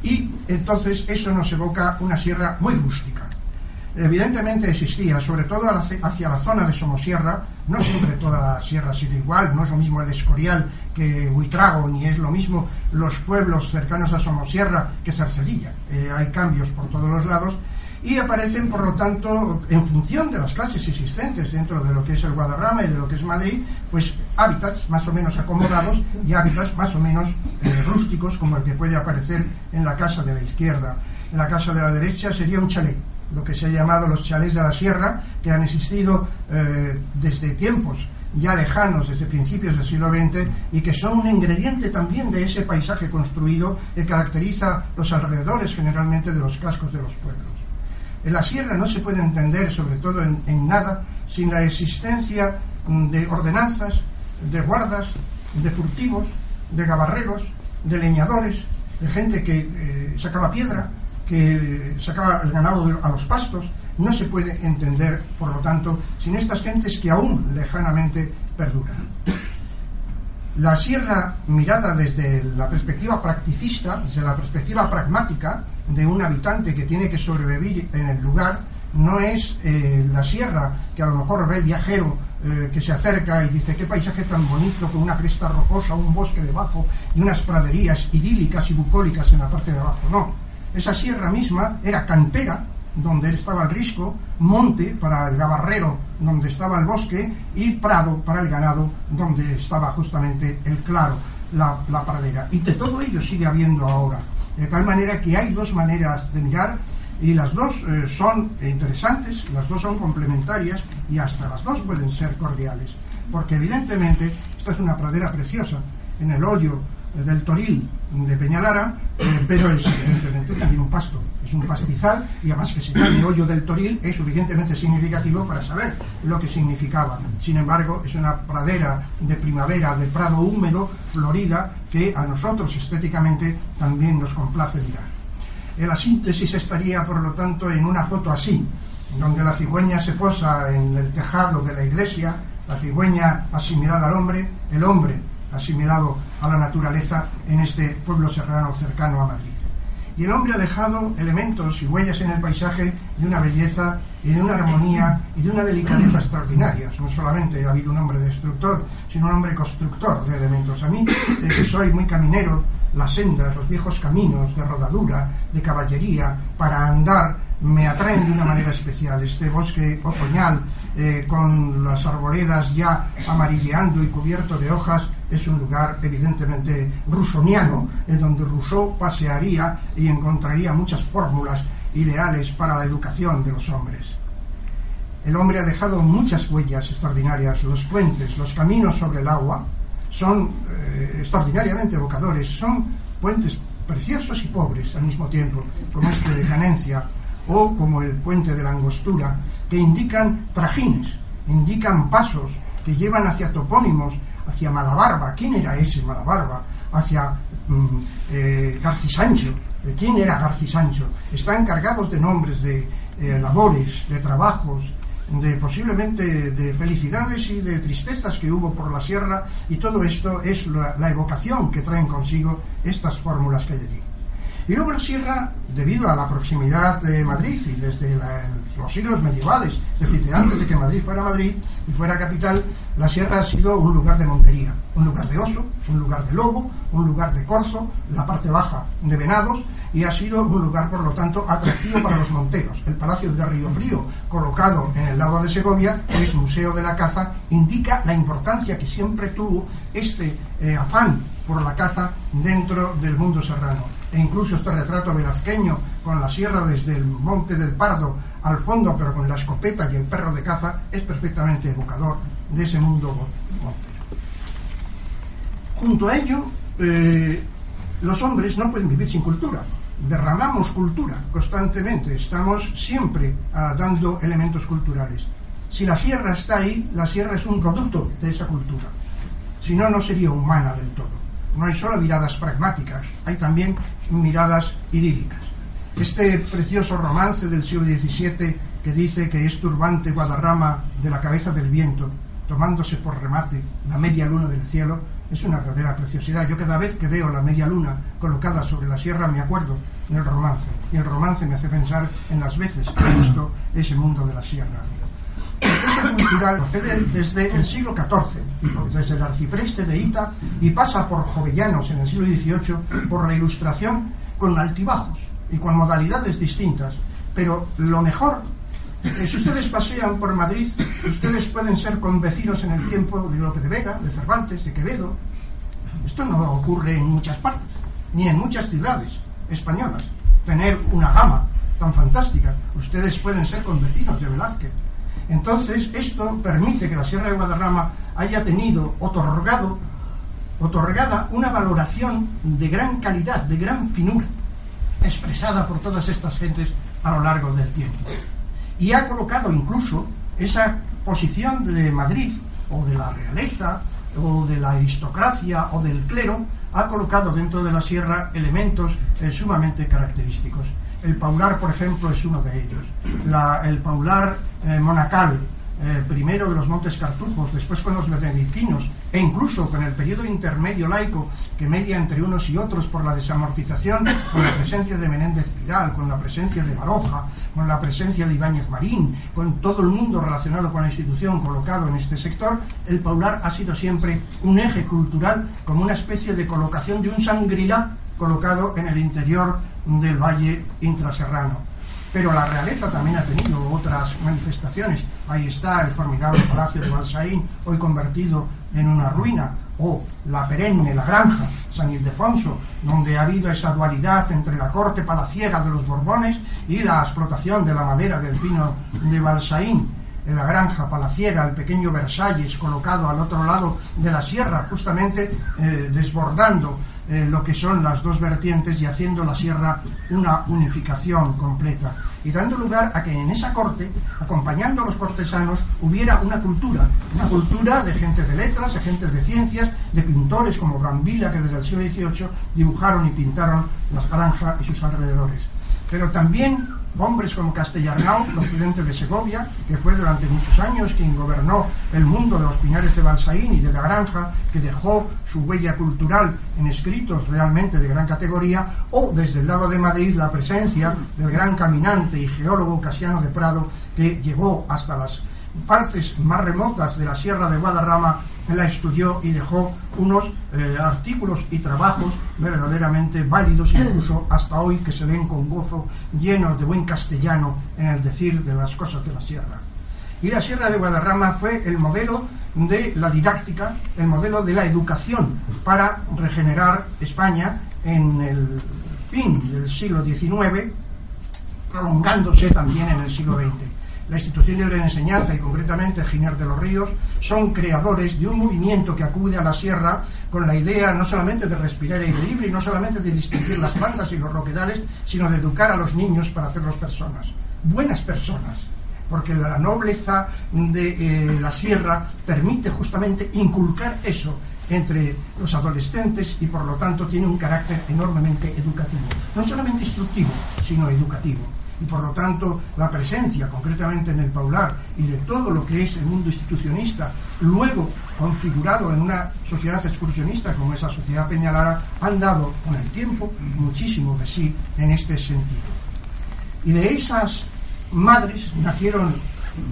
y entonces eso nos evoca una sierra muy rústica. Evidentemente existía, sobre todo hacia la zona de Somosierra, no siempre toda la sierra ha sido igual, no es lo mismo el Escorial que Huitrago, ni es lo mismo los pueblos cercanos a Somosierra que Zarcedilla. Eh, hay cambios por todos los lados y aparecen, por lo tanto, en función de las clases existentes dentro de lo que es el Guadarrama y de lo que es Madrid, pues hábitats más o menos acomodados y hábitats más o menos eh, rústicos, como el que puede aparecer en la casa de la izquierda. En la casa de la derecha sería un chalet lo que se ha llamado los chalés de la sierra, que han existido eh, desde tiempos ya lejanos, desde principios del siglo XX, y que son un ingrediente también de ese paisaje construido que caracteriza los alrededores generalmente de los cascos de los pueblos. En la sierra no se puede entender, sobre todo en, nada, sin la existencia de ordenanzas, de guardas, de furtivos, de gabarreros, de leñadores, de gente que eh, sacaba piedra, que sacaba el ganado a los pastos, no se puede entender, por lo tanto, sin estas gentes que aún lejanamente perduran. La sierra mirada desde la perspectiva practicista, desde la perspectiva pragmática de un habitante que tiene que sobrevivir en el lugar, no es eh, la sierra que a lo mejor ve el viajero eh, que se acerca y dice qué paisaje tan bonito con una cresta rocosa, un bosque debajo y unas praderías idílicas y bucólicas en la parte de abajo. No, esa sierra misma era cantera donde estaba el risco, monte para el gabarrero donde estaba el bosque y prado para el ganado donde estaba justamente el claro, la, pradera. Y de todo ello sigue habiendo ahora. De tal manera que hay dos maneras de mirar y las dos eh, son interesantes, las dos son complementarias y hasta las dos pueden ser cordiales. Porque evidentemente esta es una pradera preciosa. En el hoyo eh, del Toril de Peñalara, <clears throat> pero es evidentemente también un pasto, es un pastizal y además que se llame hoyo del Toril es suficientemente significativo para saber lo que significaba. Sin embargo, es una pradera de primavera, de prado húmedo, florida, que a nosotros estéticamente también nos complace mirar. La síntesis estaría, por lo tanto, en una foto así, donde la cigüeña se posa en el tejado de la iglesia, la cigüeña asimilada al hombre, el hombre asimilado a la naturaleza en este pueblo serrano cercano a Madrid. Y el hombre ha dejado elementos y huellas en el paisaje de una belleza y de una armonía y de una delicadeza <clears throat> extraordinarias. No solamente ha habido un hombre destructor, sino un hombre constructor de elementos. A mí, eh, que soy muy caminero, las sendas, los viejos caminos de rodadura, de caballería, para andar, me atraen de una manera especial. Este bosque otoñal, eh, con las arboledas ya amarilleando y cubierto de hojas, es un lugar evidentemente rusoniano, en donde Rousseau pasearía y encontraría muchas fórmulas ideales para la educación de los hombres. El hombre ha dejado muchas huellas extraordinarias, los puentes, los caminos sobre el agua, son eh, extraordinariamente evocadores, son puentes preciosos y pobres al mismo tiempo, como este de Canencia o como el puente de la Angostura, que indican trajines, indican pasos que llevan hacia topónimos, hacia Malabarba. ¿Quién era ese Malabarba? Hacia mm, eh, Garcisancho. ¿Quién era Garcisancho? Están cargados de nombres, de eh, labores, de trabajos, de posiblemente de felicidades y de tristezas que hubo por la sierra y todo esto es la, la evocación que traen consigo estas fórmulas que hay allí. Y luego la sierra, debido a la proximidad de Madrid y desde la, los siglos medievales, es decir, de antes de que Madrid fuera Madrid y fuera capital, la sierra ha sido un lugar de montería, un lugar de oso, un lugar de lobo, un lugar de corzo, la parte baja de venados, y ha sido un lugar, por lo tanto, atractivo para los monteros. El Palacio de Río Frío, colocado en el lado de Segovia, que es Museo de la Caza, indica la importancia que siempre tuvo este eh, afán por la caza dentro del mundo serrano e incluso este retrato velazqueño con la sierra desde el monte del Pardo al fondo, pero con la escopeta y el perro de caza, es perfectamente evocador de ese mundo montero. Junto a ello, eh, los hombres no pueden vivir sin cultura. Derramamos cultura constantemente, estamos siempre ah, dando elementos culturales. Si la sierra está ahí, la sierra es un producto de esa cultura. Si no, no sería humana del todo. No hay solo miradas pragmáticas, hay también miradas idílicas. Este precioso romance del siglo XVII que dice que es turbante Guadarrama de la cabeza del viento, tomándose por remate la media luna del cielo, es una verdadera preciosidad. Yo cada vez que veo la media luna colocada sobre la sierra me acuerdo del romance. Y el romance me hace pensar en las veces que he visto ese mundo de la sierra. El cultural procede desde el siglo XIV, desde el arcipreste de Ita y pasa por Jovellanos en el siglo XVIII por la ilustración con altibajos y con modalidades distintas. Pero lo mejor, si ustedes pasean por Madrid, ustedes pueden ser convecinos en el tiempo de Lope de Vega, de Cervantes, de Quevedo. Esto no ocurre en muchas partes, ni en muchas ciudades españolas. Tener una gama tan fantástica. Ustedes pueden ser convecinos de Velázquez, entonces, esto permite que la Sierra de Guadarrama haya tenido otorgado, otorgada una valoración de gran calidad, de gran finura, expresada por todas estas gentes a lo largo del tiempo. Y ha colocado incluso esa posición de Madrid, o de la realeza, o de la aristocracia, o del clero, ha colocado dentro de la sierra elementos eh, sumamente característicos. El paular, por ejemplo, es uno de ellos. el paular eh, monacal eh, primero de los Montes Cartujos, después con los benedictinos, e incluso con el periodo intermedio laico que media entre unos y otros por la desamortización, con la presencia de Menéndez Vidal, con la presencia de Baroja, con la presencia de Ibáñez Marín, con todo el mundo relacionado con la institución colocado en este sector, el Paular ha sido siempre un eje cultural como una especie de colocación de un sangrilá colocado en el interior del valle intraserrano pero la realeza también ha tenido otras manifestaciones. Ahí está el formidable palacio de Balsaín, hoy convertido en una ruina, o la perenne, la granja, San Ildefonso, donde ha habido esa dualidad entre la corte palaciega de los Borbones y la explotación de la madera del pino de Balsaín. En la granja palaciega, el pequeño Versalles colocado al otro lado de la sierra, justamente eh, desbordando eh, lo que son las dos vertientes y haciendo la sierra una unificación completa y dando lugar a que en esa corte, acompañando a los cortesanos, hubiera una cultura, una cultura de gente de letras, de gente de ciencias, de pintores como Brambilla, que desde el siglo XVIII dibujaron y pintaron las granjas y sus alrededores. Pero también hombres como Castellarnau, presidente de Segovia, que fue durante muchos años quien gobernó el mundo de los pinares de Balsaín y de la granja, que dejó su huella cultural en escritos realmente de gran categoría, o desde el lado de Madrid la presencia del gran caminante y geólogo Casiano de Prado, que llegó hasta las partes más remotas de la Sierra de Guadarrama la estudió y dejó unos eh, artículos y trabajos verdaderamente válidos, incluso hasta hoy que se leen con gozo, llenos de buen castellano en el decir de las cosas de la sierra. Y la Sierra de Guadarrama fue el modelo de la didáctica, el modelo de la educación para regenerar España en el fin del siglo XIX, prolongándose también en el siglo XX la Institución Libre de Enseñanza y concretamente Giner de los Ríos son creadores de un movimiento que acude a la sierra con la idea no solamente de respirar aire libre y no solamente de distinguir las plantas y los roquedales, sino de educar a los niños para hacerlos personas, buenas personas, porque la nobleza de eh, la sierra permite justamente inculcar eso entre los adolescentes y por lo tanto tiene un carácter enormemente educativo, no solamente instructivo, sino educativo y por lo tanto la presencia concretamente en el Paular y de todo lo que es el mundo institucionista, luego configurado en una sociedad excursionista como esa sociedad Peñalara, han dado con el tiempo muchísimo de sí en este sentido. Y de esas madres nacieron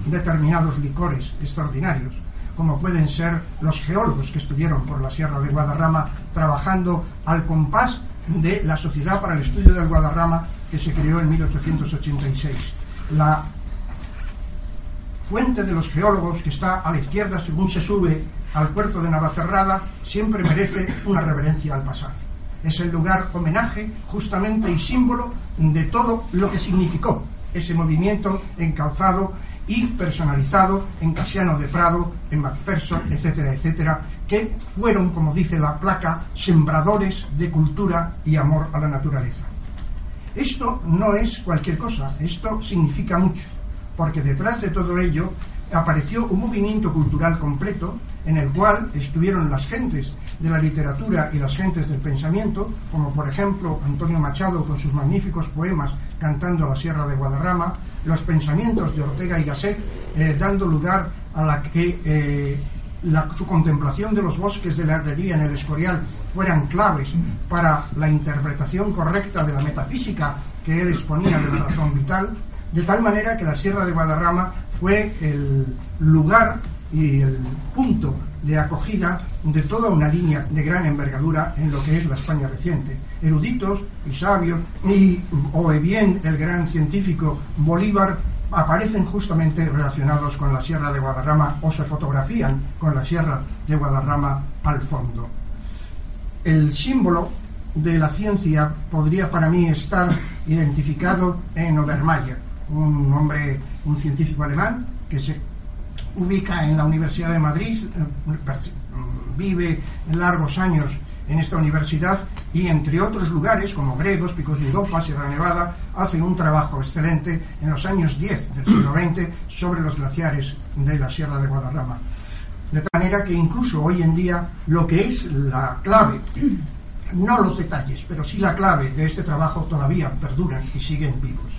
determinados licores extraordinarios, como pueden ser los geólogos que estuvieron por la Sierra de Guadarrama trabajando al compás de la Sociedad para el Estudio del Guadarrama que se creó en 1886. La fuente de los geólogos que está a la izquierda según se sube al puerto de Navacerrada siempre merece una reverencia al pasar. Es el lugar homenaje justamente y símbolo de todo lo que significó ese movimiento encauzado y personalizado en Casiano de Prado, en Macpherson, etcétera, etcétera, que fueron, como dice la placa, sembradores de cultura y amor a la naturaleza. Esto no es cualquier cosa, esto significa mucho, porque detrás de todo ello apareció un movimiento cultural completo en el cual estuvieron las gentes de la literatura y las gentes del pensamiento, como por ejemplo Antonio Machado con sus magníficos poemas cantando la Sierra de Guadarrama, los pensamientos de Ortega y Gasset, eh, dando lugar a la que eh, su contemplación de los bosques de la herrería en el Escorial fueran claves para la interpretación correcta de la metafísica que él exponía de la razón vital, de tal manera que la Sierra de Guadarrama fue el lugar y el punto de acogida de toda una línea de gran envergadura en lo que es la España reciente. Eruditos y sabios, y, o bien el gran científico Bolívar, aparecen justamente relacionados con la Sierra de Guadarrama o se fotografían con la Sierra de Guadarrama al fondo. El símbolo de la ciencia podría para mí estar identificado en Obermayer, un hombre, un científico alemán que se ubica en la Universidad de Madrid, eh, vive largos años en esta universidad y entre otros lugares como Gredos, Picos de Europa, Sierra Nevada, hace un trabajo excelente en los años 10 del siglo XX sobre los glaciares de la Sierra de Guadarrama. De tal manera que incluso hoy en día lo que es la clave, no los detalles, pero sí la clave de este trabajo todavía perduran y siguen vivos.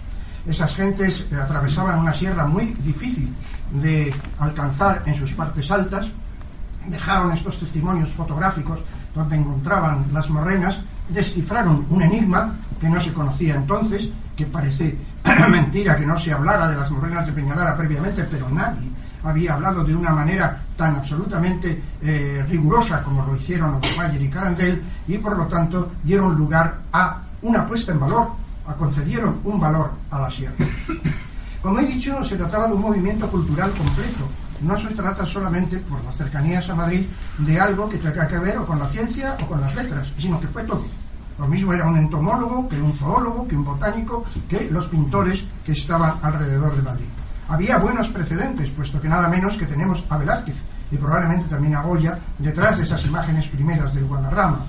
Esas gentes atravesaban una sierra muy difícil de alcanzar en sus partes altas, dejaron estos testimonios fotográficos donde encontraban las morrenas, descifraron un enigma que no se conocía entonces, que parece <clears throat> mentira que no se hablara de las morrenas de Peñalara previamente, pero nadie había hablado de una manera tan absolutamente eh, rigurosa como lo hicieron Obermayer y Carandel, y por lo tanto dieron lugar a una puesta en valor, concedieron un valor a la sierra. Como he dicho, se trataba de un movimiento cultural completo. No se trata solamente, por las cercanías a Madrid, de algo que tenga que ver o con la ciencia o con las letras, sino que fue todo. Lo mismo era un entomólogo, que un zoólogo, que un botánico, que los pintores que estaban alrededor de Madrid. Había buenos precedentes, puesto que nada menos que tenemos a Velázquez y probablemente también a Goya detrás de esas imágenes primeras del Guadarrama.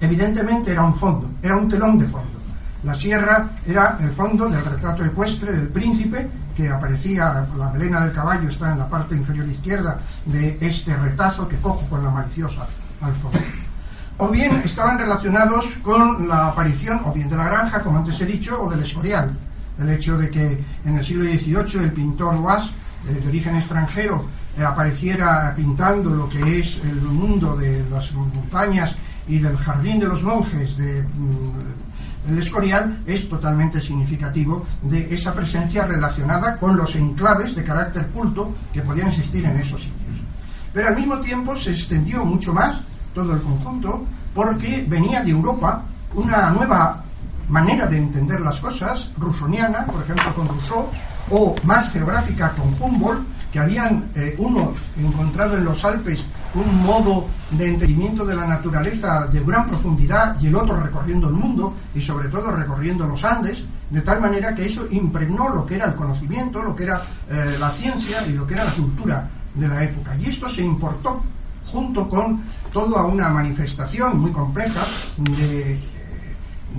Evidentemente era un fondo, era un telón de fondo. La sierra era el fondo del retrato ecuestre del príncipe que aparecía, la melena del caballo está en la parte inferior izquierda de este retazo que cojo con la maliciosa al fondo. O bien estaban relacionados con la aparición, o bien de la granja, como antes he dicho, o del escorial. El hecho de que en el siglo XVIII el pintor Was, eh, de origen extranjero, eh, apareciera pintando lo que es el mundo de las montañas y del jardín de los monjes de mm, el Escorial es totalmente significativo de esa presencia relacionada con los enclaves de carácter culto que podían existir en esos sitios. Pero al mismo tiempo se extendió mucho más todo el conjunto porque venía de Europa una nueva manera de entender las cosas, rusoniana, por ejemplo con Rousseau, o más geográfica con Humboldt, que habían eh, uno encontrado en los Alpes un modo de entendimiento de la naturaleza de gran profundidad y el otro recorriendo el mundo y sobre todo recorriendo los Andes, de tal manera que eso impregnó lo que era el conocimiento, lo que era eh, la ciencia y lo que era la cultura de la época. Y esto se importó junto con toda una manifestación muy compleja de eh,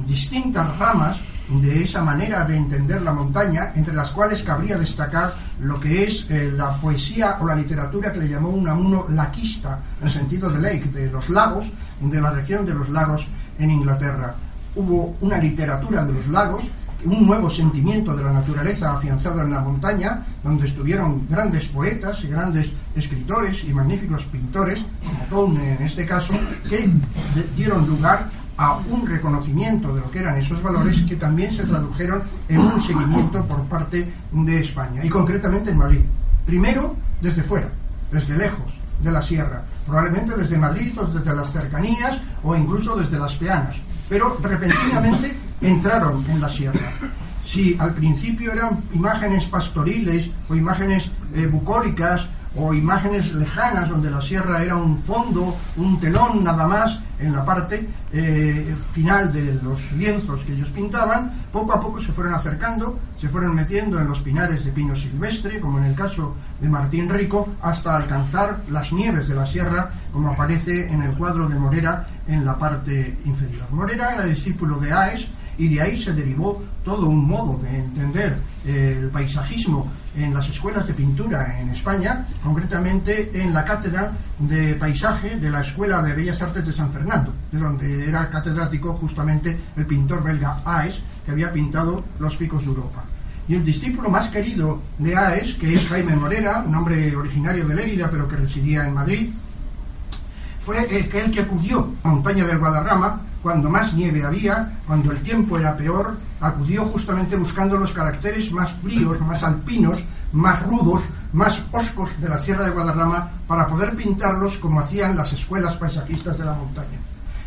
distintas ramas de esa manera de entender la montaña, entre las cuales cabría destacar lo que es eh, la poesía o la literatura que le llamó Unamuno laquista, en sentido de lake, de los lagos, de la región de los lagos en Inglaterra. Hubo una literatura de los lagos, un nuevo sentimiento de la naturaleza afianzado en la montaña, donde estuvieron grandes poetas y grandes escritores y magníficos pintores, como Poune en este caso, que dieron lugar a un reconocimiento de lo que eran esos valores que también se tradujeron en un seguimiento por parte de España y concretamente en Madrid. Primero desde fuera, desde lejos de la sierra, probablemente desde Madrid o desde las cercanías o incluso desde las peanas, pero repentinamente entraron en la sierra. Si al principio eran imágenes pastoriles o imágenes eh, bucólicas o imágenes lejanas donde la sierra era un fondo, un telón nada más en la parte eh, final de los lienzos que ellos pintaban, poco a poco se fueron acercando, se fueron metiendo en los pinares de pino silvestre, como en el caso de Martín Rico, hasta alcanzar las nieves de la sierra, como aparece en el cuadro de Morera en la parte inferior. Morera era discípulo de Aes, y de ahí se derivó todo un modo de entender eh, el paisajismo en las escuelas de pintura en España, concretamente en la cátedra de paisaje de la Escuela de Bellas Artes de San Fernando, de donde era catedrático justamente el pintor belga Aes, que había pintado los picos de Europa. Y el discípulo más querido de Aes, que es Jaime Morera, un hombre originario de Lérida pero que residía en Madrid, fue el que, acudió a Montaña del Guadarrama cuando más nieve había, cuando el tiempo era peor, acudió justamente buscando los caracteres más fríos, más alpinos, más rudos, más oscos de la Sierra de Guadarrama para poder pintarlos como hacían las escuelas paisajistas de la montaña.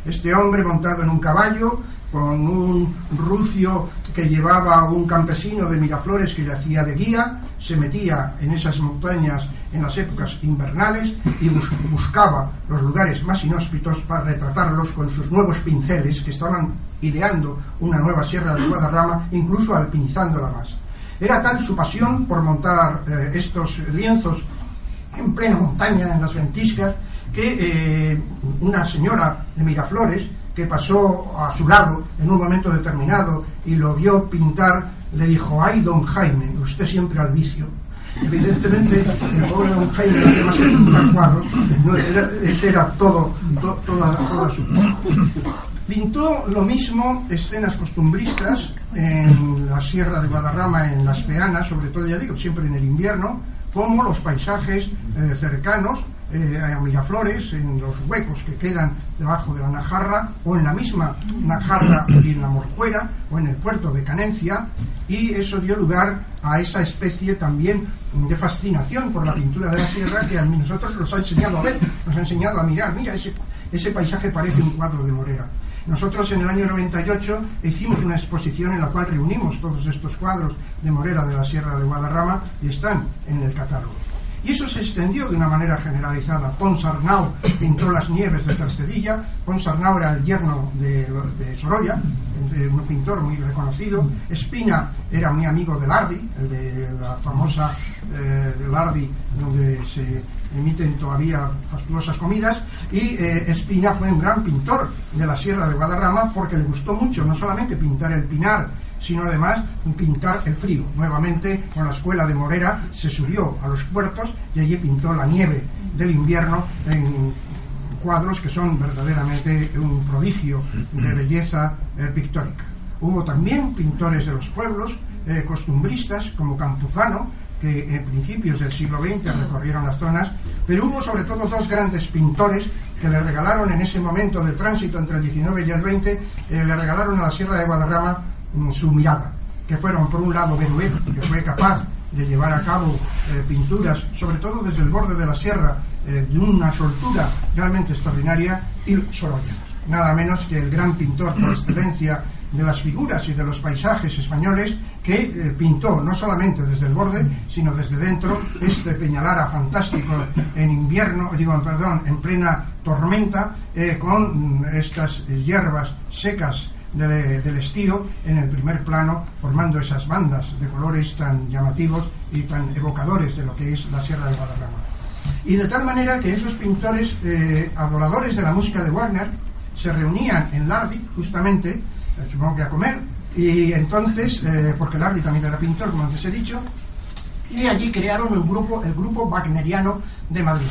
Este hombre montado en un caballo, con un rucio que llevaba un campesino de Miraflores que le hacía de guía, se metía en esas montañas en las épocas invernales y buscaba los lugares más inhóspitos para retratarlos con sus nuevos pinceles que estaban ideando una nueva sierra de Guadarrama, incluso alpinizándola más. Era tal su pasión por montar eh, estos lienzos en plena montaña, en las ventiscas, que eh, una señora de Miraflores, que pasó a su lado en un momento determinado y lo vio pintar, le dijo, ay, don Jaime, usted siempre al vicio. Evidentemente, el pobre don Jaime, que más que pintar cuadros, no, era, ese era todo, to, toda, toda su Pintó lo mismo escenas costumbristas en la Sierra de Guadarrama, en las Peanas, sobre todo, ya digo, siempre en el invierno, como los paisajes eh, cercanos eh, a Miraflores, en los huecos que quedan debajo de la Najarra, o en la misma Najarra y en la Morcuera, o en el puerto de Canencia, y eso dio lugar a esa especie también de fascinación por la pintura de la sierra que a nosotros nos ha enseñado a ver, nos ha enseñado a mirar, mira, ese, ese paisaje parece un cuadro de Morera. Nosotros en el año 98 hicimos una exposición en la cual reunimos todos estos cuadros de Morera de la Sierra de Guadarrama y están en el catálogo. Y eso se extendió de una manera generalizada. Pons Arnau pintó las nieves de Cercedilla. Pons Arnau era el yerno de, de Sorolla, un pintor muy reconocido. Espina era muy amigo de Lardi, el de la famosa eh, Lardi, donde se emiten todavía fastuosas comidas. Y eh, Espina fue un gran pintor de la Sierra de Guadarrama porque le gustó mucho no solamente pintar el pinar, sino además pintar el frío. Nuevamente, con la escuela de Morera, se subió a los puertos y allí pintó la nieve del invierno en cuadros que son verdaderamente un prodigio de belleza eh, pictórica. Hubo también pintores de los pueblos, eh, costumbristas como Campuzano, que en principios del siglo XX recorrieron las zonas, pero hubo sobre todo dos grandes pintores que le regalaron en ese momento de tránsito entre el 19 y el 20, eh, le regalaron a la Sierra de Guadarrama mm, su mirada, que fueron por un lado Beruet, que fue capaz de llevar a cabo eh, pinturas, sobre todo desde el borde de la sierra, eh, de una soltura realmente extraordinaria, y Sorolla, nada menos que el gran pintor por excelencia de las figuras y de los paisajes españoles que eh, pintó no solamente desde el borde, sino desde dentro este Peñalara fantástico en invierno, digo, perdón, en plena tormenta, eh, con estas hierbas secas de, del estío en el primer plano, formando esas bandas de colores tan llamativos y tan evocadores de lo que es la Sierra de Guadarrama. Y de tal manera que esos pintores eh, adoradores de la música de Wagner se reunían en Lardi, justamente, eh, supongo que a comer, y entonces, eh, porque Lardi también era pintor, como antes he dicho, y allí crearon el grupo, el grupo wagneriano de Madrid.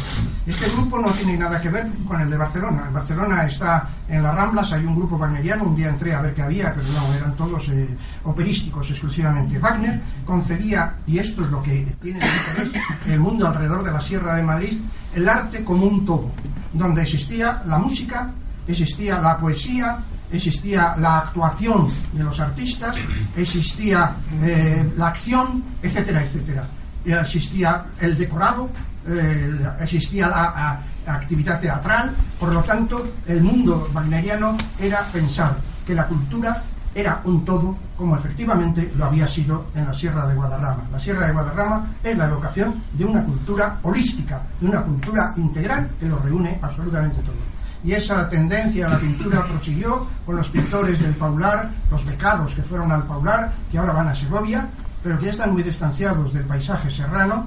Este grupo no tiene nada que ver con el de Barcelona. En Barcelona está en las Ramblas, hay un grupo wagneriano, un día entré a ver qué había, pero no, eran todos eh, operísticos exclusivamente. Wagner concebía, y esto es lo que tiene interés el mundo alrededor de la Sierra de Madrid, el arte como un todo, donde existía la música, existía la poesía, existía la actuación de los artistas, existía eh, la acción, etcétera, etcétera. Existía el decorado, eh, existía la, la, actividad teatral, por lo tanto, el mundo wagneriano era pensar que la cultura era un todo, como efectivamente lo había sido en la Sierra de Guadarrama. La Sierra de Guadarrama es la evocación de una cultura holística, de una cultura integral que lo reúne absolutamente todo y esa tendencia a la pintura prosiguió con los pintores del Paular, los becados que fueron al Paular, que ahora van a Segovia, pero que ya están muy distanciados del paisaje serrano,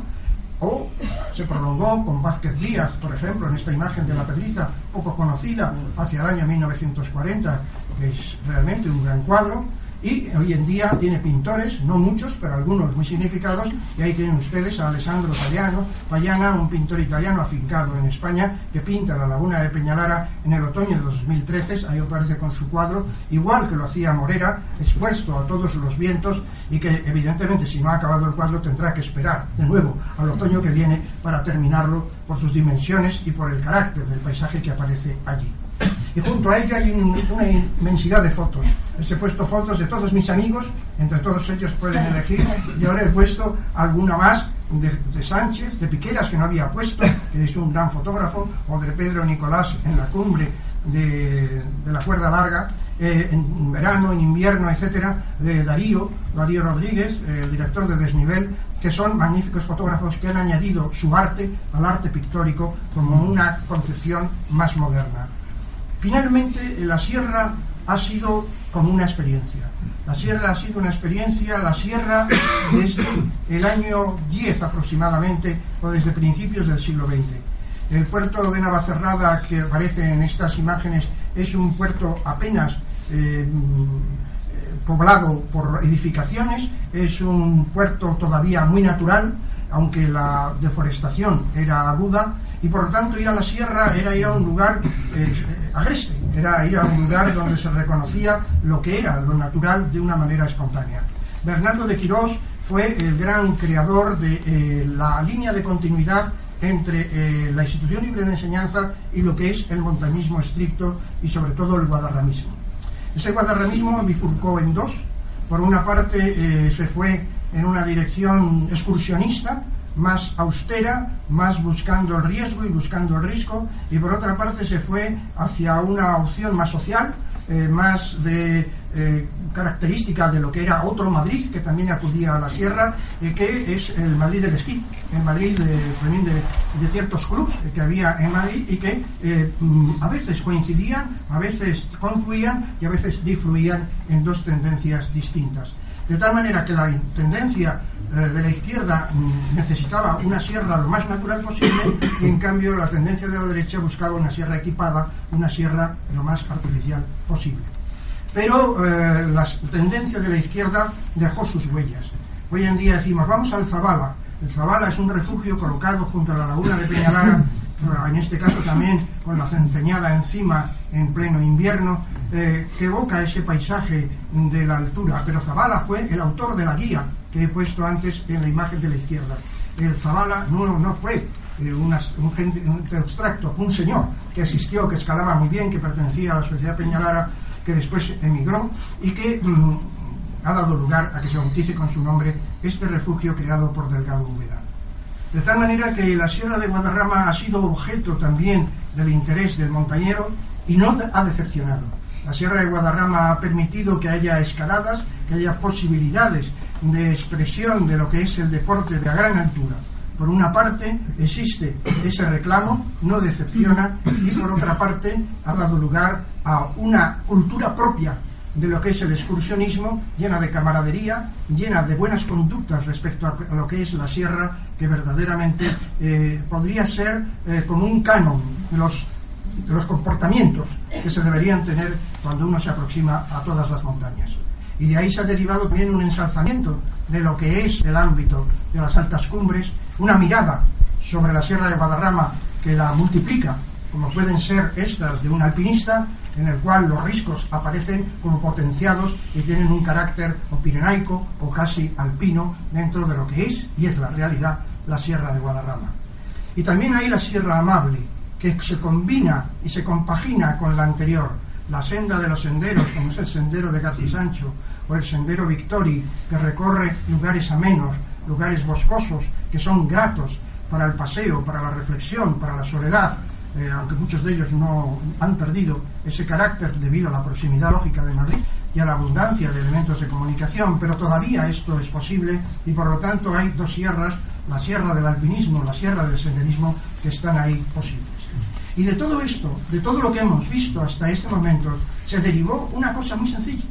o se prolongó con Vázquez Díaz, por ejemplo, en esta imagen de la Pedrita, poco conocida, hacia el año 1940, que es realmente un gran cuadro, y hoy en día tiene pintores, no muchos, pero algunos muy significados, y ahí tienen ustedes a Alessandro Payano, Payana, un pintor italiano afincado en España, que pinta la laguna de Peñalara en el otoño de 2013, ahí aparece con su cuadro, igual que lo hacía Morera, expuesto a todos los vientos, y que evidentemente si no ha acabado el cuadro tendrá que esperar de nuevo al otoño que viene para terminarlo por sus dimensiones y por el carácter del paisaje que aparece allí y junto a ella hay un, una inmensidad de fotos. Les he puesto fotos de todos mis amigos, entre todos ellos pueden elegir, y ahora he puesto alguna más de, Sánchez, de Piqueras, que no había puesto, que es un gran fotógrafo, o de Pedro Nicolás en la cumbre de, la cuerda larga, eh, en verano, en invierno, etcétera, de Darío, Darío Rodríguez, el director de Desnivel, que son magníficos fotógrafos que han añadido su arte al arte pictórico como una concepción más moderna. Finalmente, la sierra ha sido como una experiencia. La sierra ha sido una experiencia, la sierra desde el año 10 aproximadamente, o desde principios del siglo XX. El puerto de Navacerrada que aparece en estas imágenes es un puerto apenas eh, poblado por edificaciones, es un puerto todavía muy natural, aunque la deforestación era aguda, y por lo tanto ir a la sierra era ir a un lugar eh, agreste, era ir a un lugar donde se reconocía lo que era lo natural de una manera espontánea. Bernardo de Quirós fue el gran creador de eh, la línea de continuidad entre eh, la institución libre de enseñanza y lo que es el montañismo estricto y sobre todo el guadarramismo. Ese guadarramismo bifurcó en dos. Por una parte eh, se fue en una dirección excursionista, más austera, más buscando el riesgo y buscando el riesgo, y por otra parte se fue hacia una opción más social, eh, más de eh, característica de lo que era otro Madrid, que también acudía a la sierra, eh, que es el Madrid del esquí, el Madrid de, también de, de ciertos clubes que había en Madrid y que mm, a veces coincidían, a veces confluían y a veces difluían en dos tendencias distintas. De tal manera que la tendencia eh, de la izquierda mm, necesitaba una sierra lo más natural posible y en cambio la tendencia de la derecha buscaba una sierra equipada, una sierra lo más artificial posible. Pero eh, la tendencia de la izquierda dejó sus huellas. Hoy en día decimos, vamos al Zabala. El Zabala es un refugio colocado junto a la laguna de Peñalara, en este caso también con la cenceñada encima en pleno invierno, eh, que evoca ese paisaje de la altura. Pero Zabala fue el autor de la guía que he puesto antes en la imagen de la izquierda. El Zabala no, no fue eh, un, gente, un abstracto, fue un señor que existió, que escalaba muy bien, que pertenecía a la sociedad Peñalara, que después emigró y que mm, ha dado lugar a que se bautice con su nombre este refugio creado por Delgado Úbeda. De tal manera que la Sierra de Guadarrama ha sido objeto también del interés del montañero y no ha decepcionado. La Sierra de Guadarrama ha permitido que haya escaladas, que haya posibilidades de expresión de lo que es el deporte de a gran altura. Por una parte existe ese reclamo, no decepciona, y por otra parte ha dado lugar a una cultura propia de lo que es el excursionismo, llena de camaradería, llena de buenas conductas respecto a lo que es la sierra, que verdaderamente eh, podría ser eh, como un canon de los, de los comportamientos que se deberían tener cuando uno se aproxima a todas las montañas. Y de ahí se ha derivado también un ensalzamiento de lo que es el ámbito de las altas cumbres, una mirada sobre la Sierra de Guadarrama que la multiplica, como pueden ser estas de un alpinista, en el cual los riscos aparecen como potenciados y tienen un carácter o pirenaico o casi alpino dentro de lo que es, y es la realidad, la Sierra de Guadarrama. Y también hay la Sierra Amable, que se combina y se compagina con la anterior, la senda de los senderos, como es el sendero de García Sancho, o el sendero Victori, que recorre lugares amenos, lugares boscosos, que son gratos para el paseo, para la reflexión, para la soledad, eh, aunque muchos de ellos no han perdido ese carácter debido a la proximidad lógica de Madrid y a la abundancia de elementos de comunicación, pero todavía esto es posible y por lo tanto hay dos sierras, la sierra del alpinismo, la sierra del senderismo, que están ahí posibles. Y de todo esto, de todo lo que hemos visto hasta este momento, se derivó una cosa muy sencilla,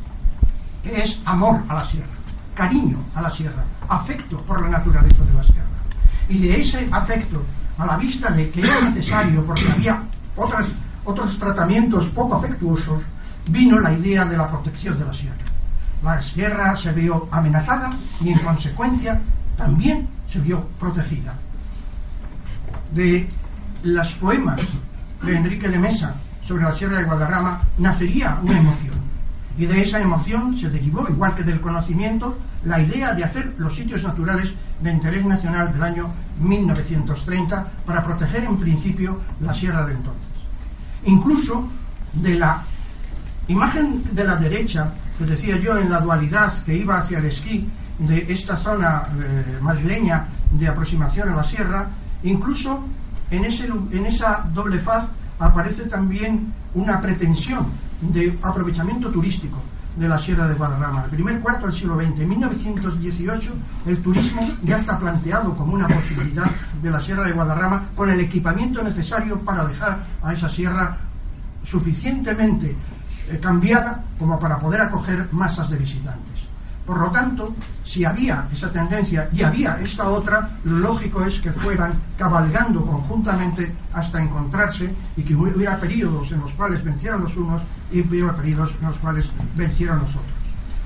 que es amor a la sierra, cariño a la sierra, afecto por la naturaleza de la sierra. Y de ese afecto, a la vista de que era necesario, porque había otros tratamientos poco afectuosos, vino la idea de la protección de la sierra. La sierra se vio amenazada y en consecuencia también se vio protegida. De los poemas de Enrique de Mesa sobre la Sierra de Guadarrama nacería una emoción. Y de esa emoción se derivó, igual que del conocimiento, la idea de hacer los sitios naturales de interés nacional del año 1930 para proteger en principio la sierra de entonces. Incluso de la imagen de la derecha, que decía yo en la dualidad que iba hacia el esquí de esta zona eh, madrileña de aproximación a la sierra, incluso en, ese, en esa doble faz aparece también una pretensión de aprovechamiento turístico de la Sierra de Guadarrama. El primer cuarto del siglo XX, en 1918, el turismo ya está planteado como una posibilidad de la Sierra de Guadarrama con el equipamiento necesario para dejar a esa sierra suficientemente eh, cambiada como para poder acoger masas de visitantes. Por lo tanto, si había esa tendencia y había esta otra, lo lógico es que fueran cabalgando conjuntamente hasta encontrarse y que hubiera periodos en los cuales vencieron los unos y hubiera periodos en los cuales vencieron los otros.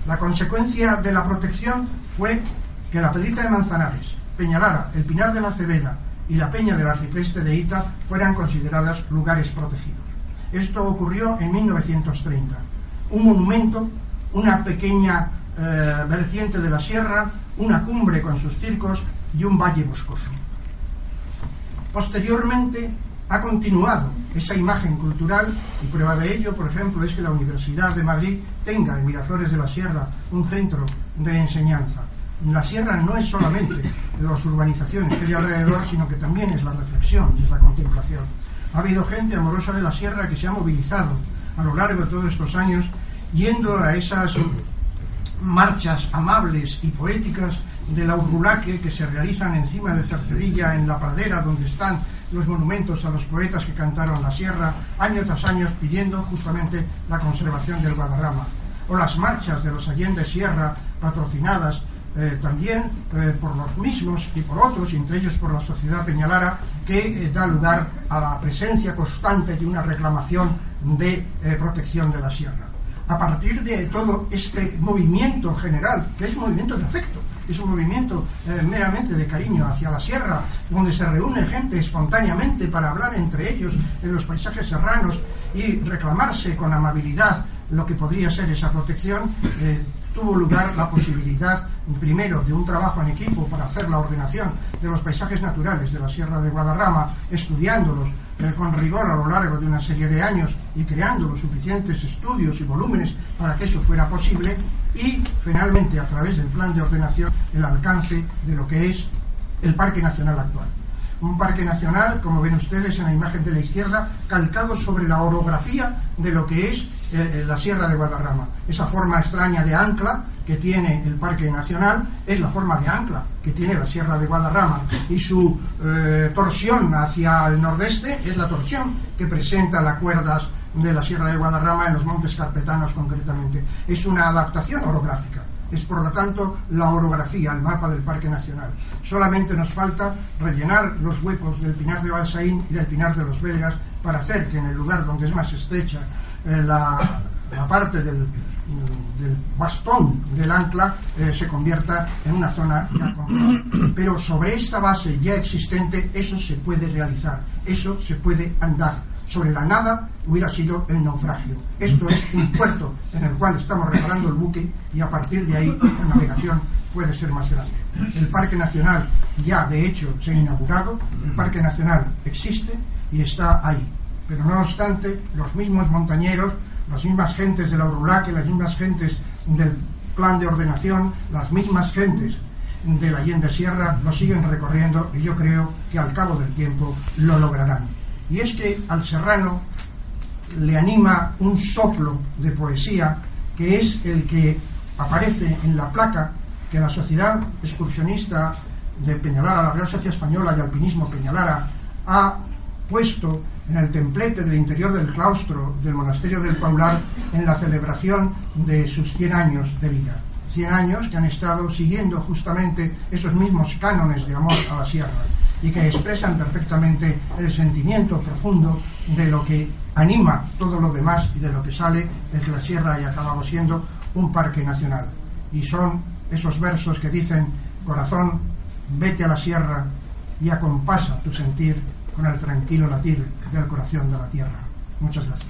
La consecuencia de la protección fue que la Pedriza de Manzanares, Peñalara, el Pinar de la Cebeda y la Peña del Arcipreste de Ita fueran consideradas lugares protegidos. Esto ocurrió en 1930. Un monumento, una pequeña eh, vertiente de la sierra, una cumbre con sus circos y un valle boscoso. Posteriormente ha continuado esa imagen cultural y prueba de ello, por ejemplo, es que la Universidad de Madrid tenga en Miraflores de la Sierra un centro de enseñanza. La sierra no es solamente las urbanizaciones que hay alrededor, sino que también es la reflexión y es la contemplación. Ha habido gente amorosa de la sierra que se ha movilizado a lo largo de todos estos años yendo a esas marchas amables y poéticas de la Urrulaque que se realizan encima de Cercedilla en la pradera donde están los monumentos a los poetas que cantaron la sierra año tras año pidiendo justamente la conservación del Guadarrama o las marchas de los Allende Sierra patrocinadas eh, también eh, por los mismos y por otros, entre ellos por la sociedad Peñalara, que eh, da lugar a la presencia constante de una reclamación de protección de la sierra. A partir de todo este movimiento general, que es un movimiento de afecto, es un movimiento meramente de cariño hacia la sierra, donde se reúne gente espontáneamente para hablar entre ellos en los paisajes serranos y reclamarse con amabilidad lo que podría ser esa protección, tuvo lugar la posibilidad, primero, de un trabajo en equipo para hacer la ordenación de los paisajes naturales de la Sierra de Guadarrama, estudiándolos con rigor a lo largo de una serie de años y creando los suficientes estudios y volúmenes para que eso fuera posible, y finalmente, a través del plan de ordenación, el alcance de lo que es el Parque Nacional actual un parque nacional, como ven ustedes en la imagen de la izquierda, calcado sobre la orografía de lo que es eh, eh, la Sierra de Guadarrama. Esa forma extraña de ancla que tiene el Parque Nacional es la forma de ancla que tiene la Sierra de Guadarrama y su eh, torsión hacia el nordeste es la torsión que presenta las cuerdas de la Sierra de Guadarrama en los montes carpetanos concretamente. Es una adaptación orográfica es por lo tanto la orografía, el mapa del Parque Nacional. Solamente nos falta rellenar los huecos del Pinar de Balsaín y del Pinar de los Belgas para hacer que en el lugar donde es más estrecha eh, la, parte del, bastón del ancla eh, se convierta en una zona ya. Pero sobre esta base ya existente eso se puede realizar, eso se puede andar sobre la nada hubiera sido el naufragio. Esto es un puerto en el cual estamos reparando el buque y a partir de ahí la navegación puede ser más grande. El Parque Nacional ya de hecho se ha inaugurado, el Parque Nacional existe y está ahí. Pero no obstante, los mismos montañeros, las mismas gentes de la Urulaque, las mismas gentes del plan de ordenación, las mismas gentes de la Allende Sierra lo siguen recorriendo y yo creo que al cabo del tiempo lo lograrán. Y es que al serrano le anima un soplo de poesía que es el que aparece en la placa que la Sociedad Excursionista de Peñalara, la Real Sociedad Española y Alpinismo Peñalara, ha puesto en el templete del interior del claustro del monasterio del Paular en la celebración de sus 100 años de vida. 100 años que han estado siguiendo justamente esos mismos cánones de amor a la sierra y que expresan perfectamente el sentimiento profundo de lo que anima todo lo demás y de lo que sale de que la sierra haya acabado siendo un parque nacional. Y son esos versos que dicen, corazón, vete a la sierra y acompasa tu sentir con el tranquilo latir del corazón de la tierra. Muchas gracias.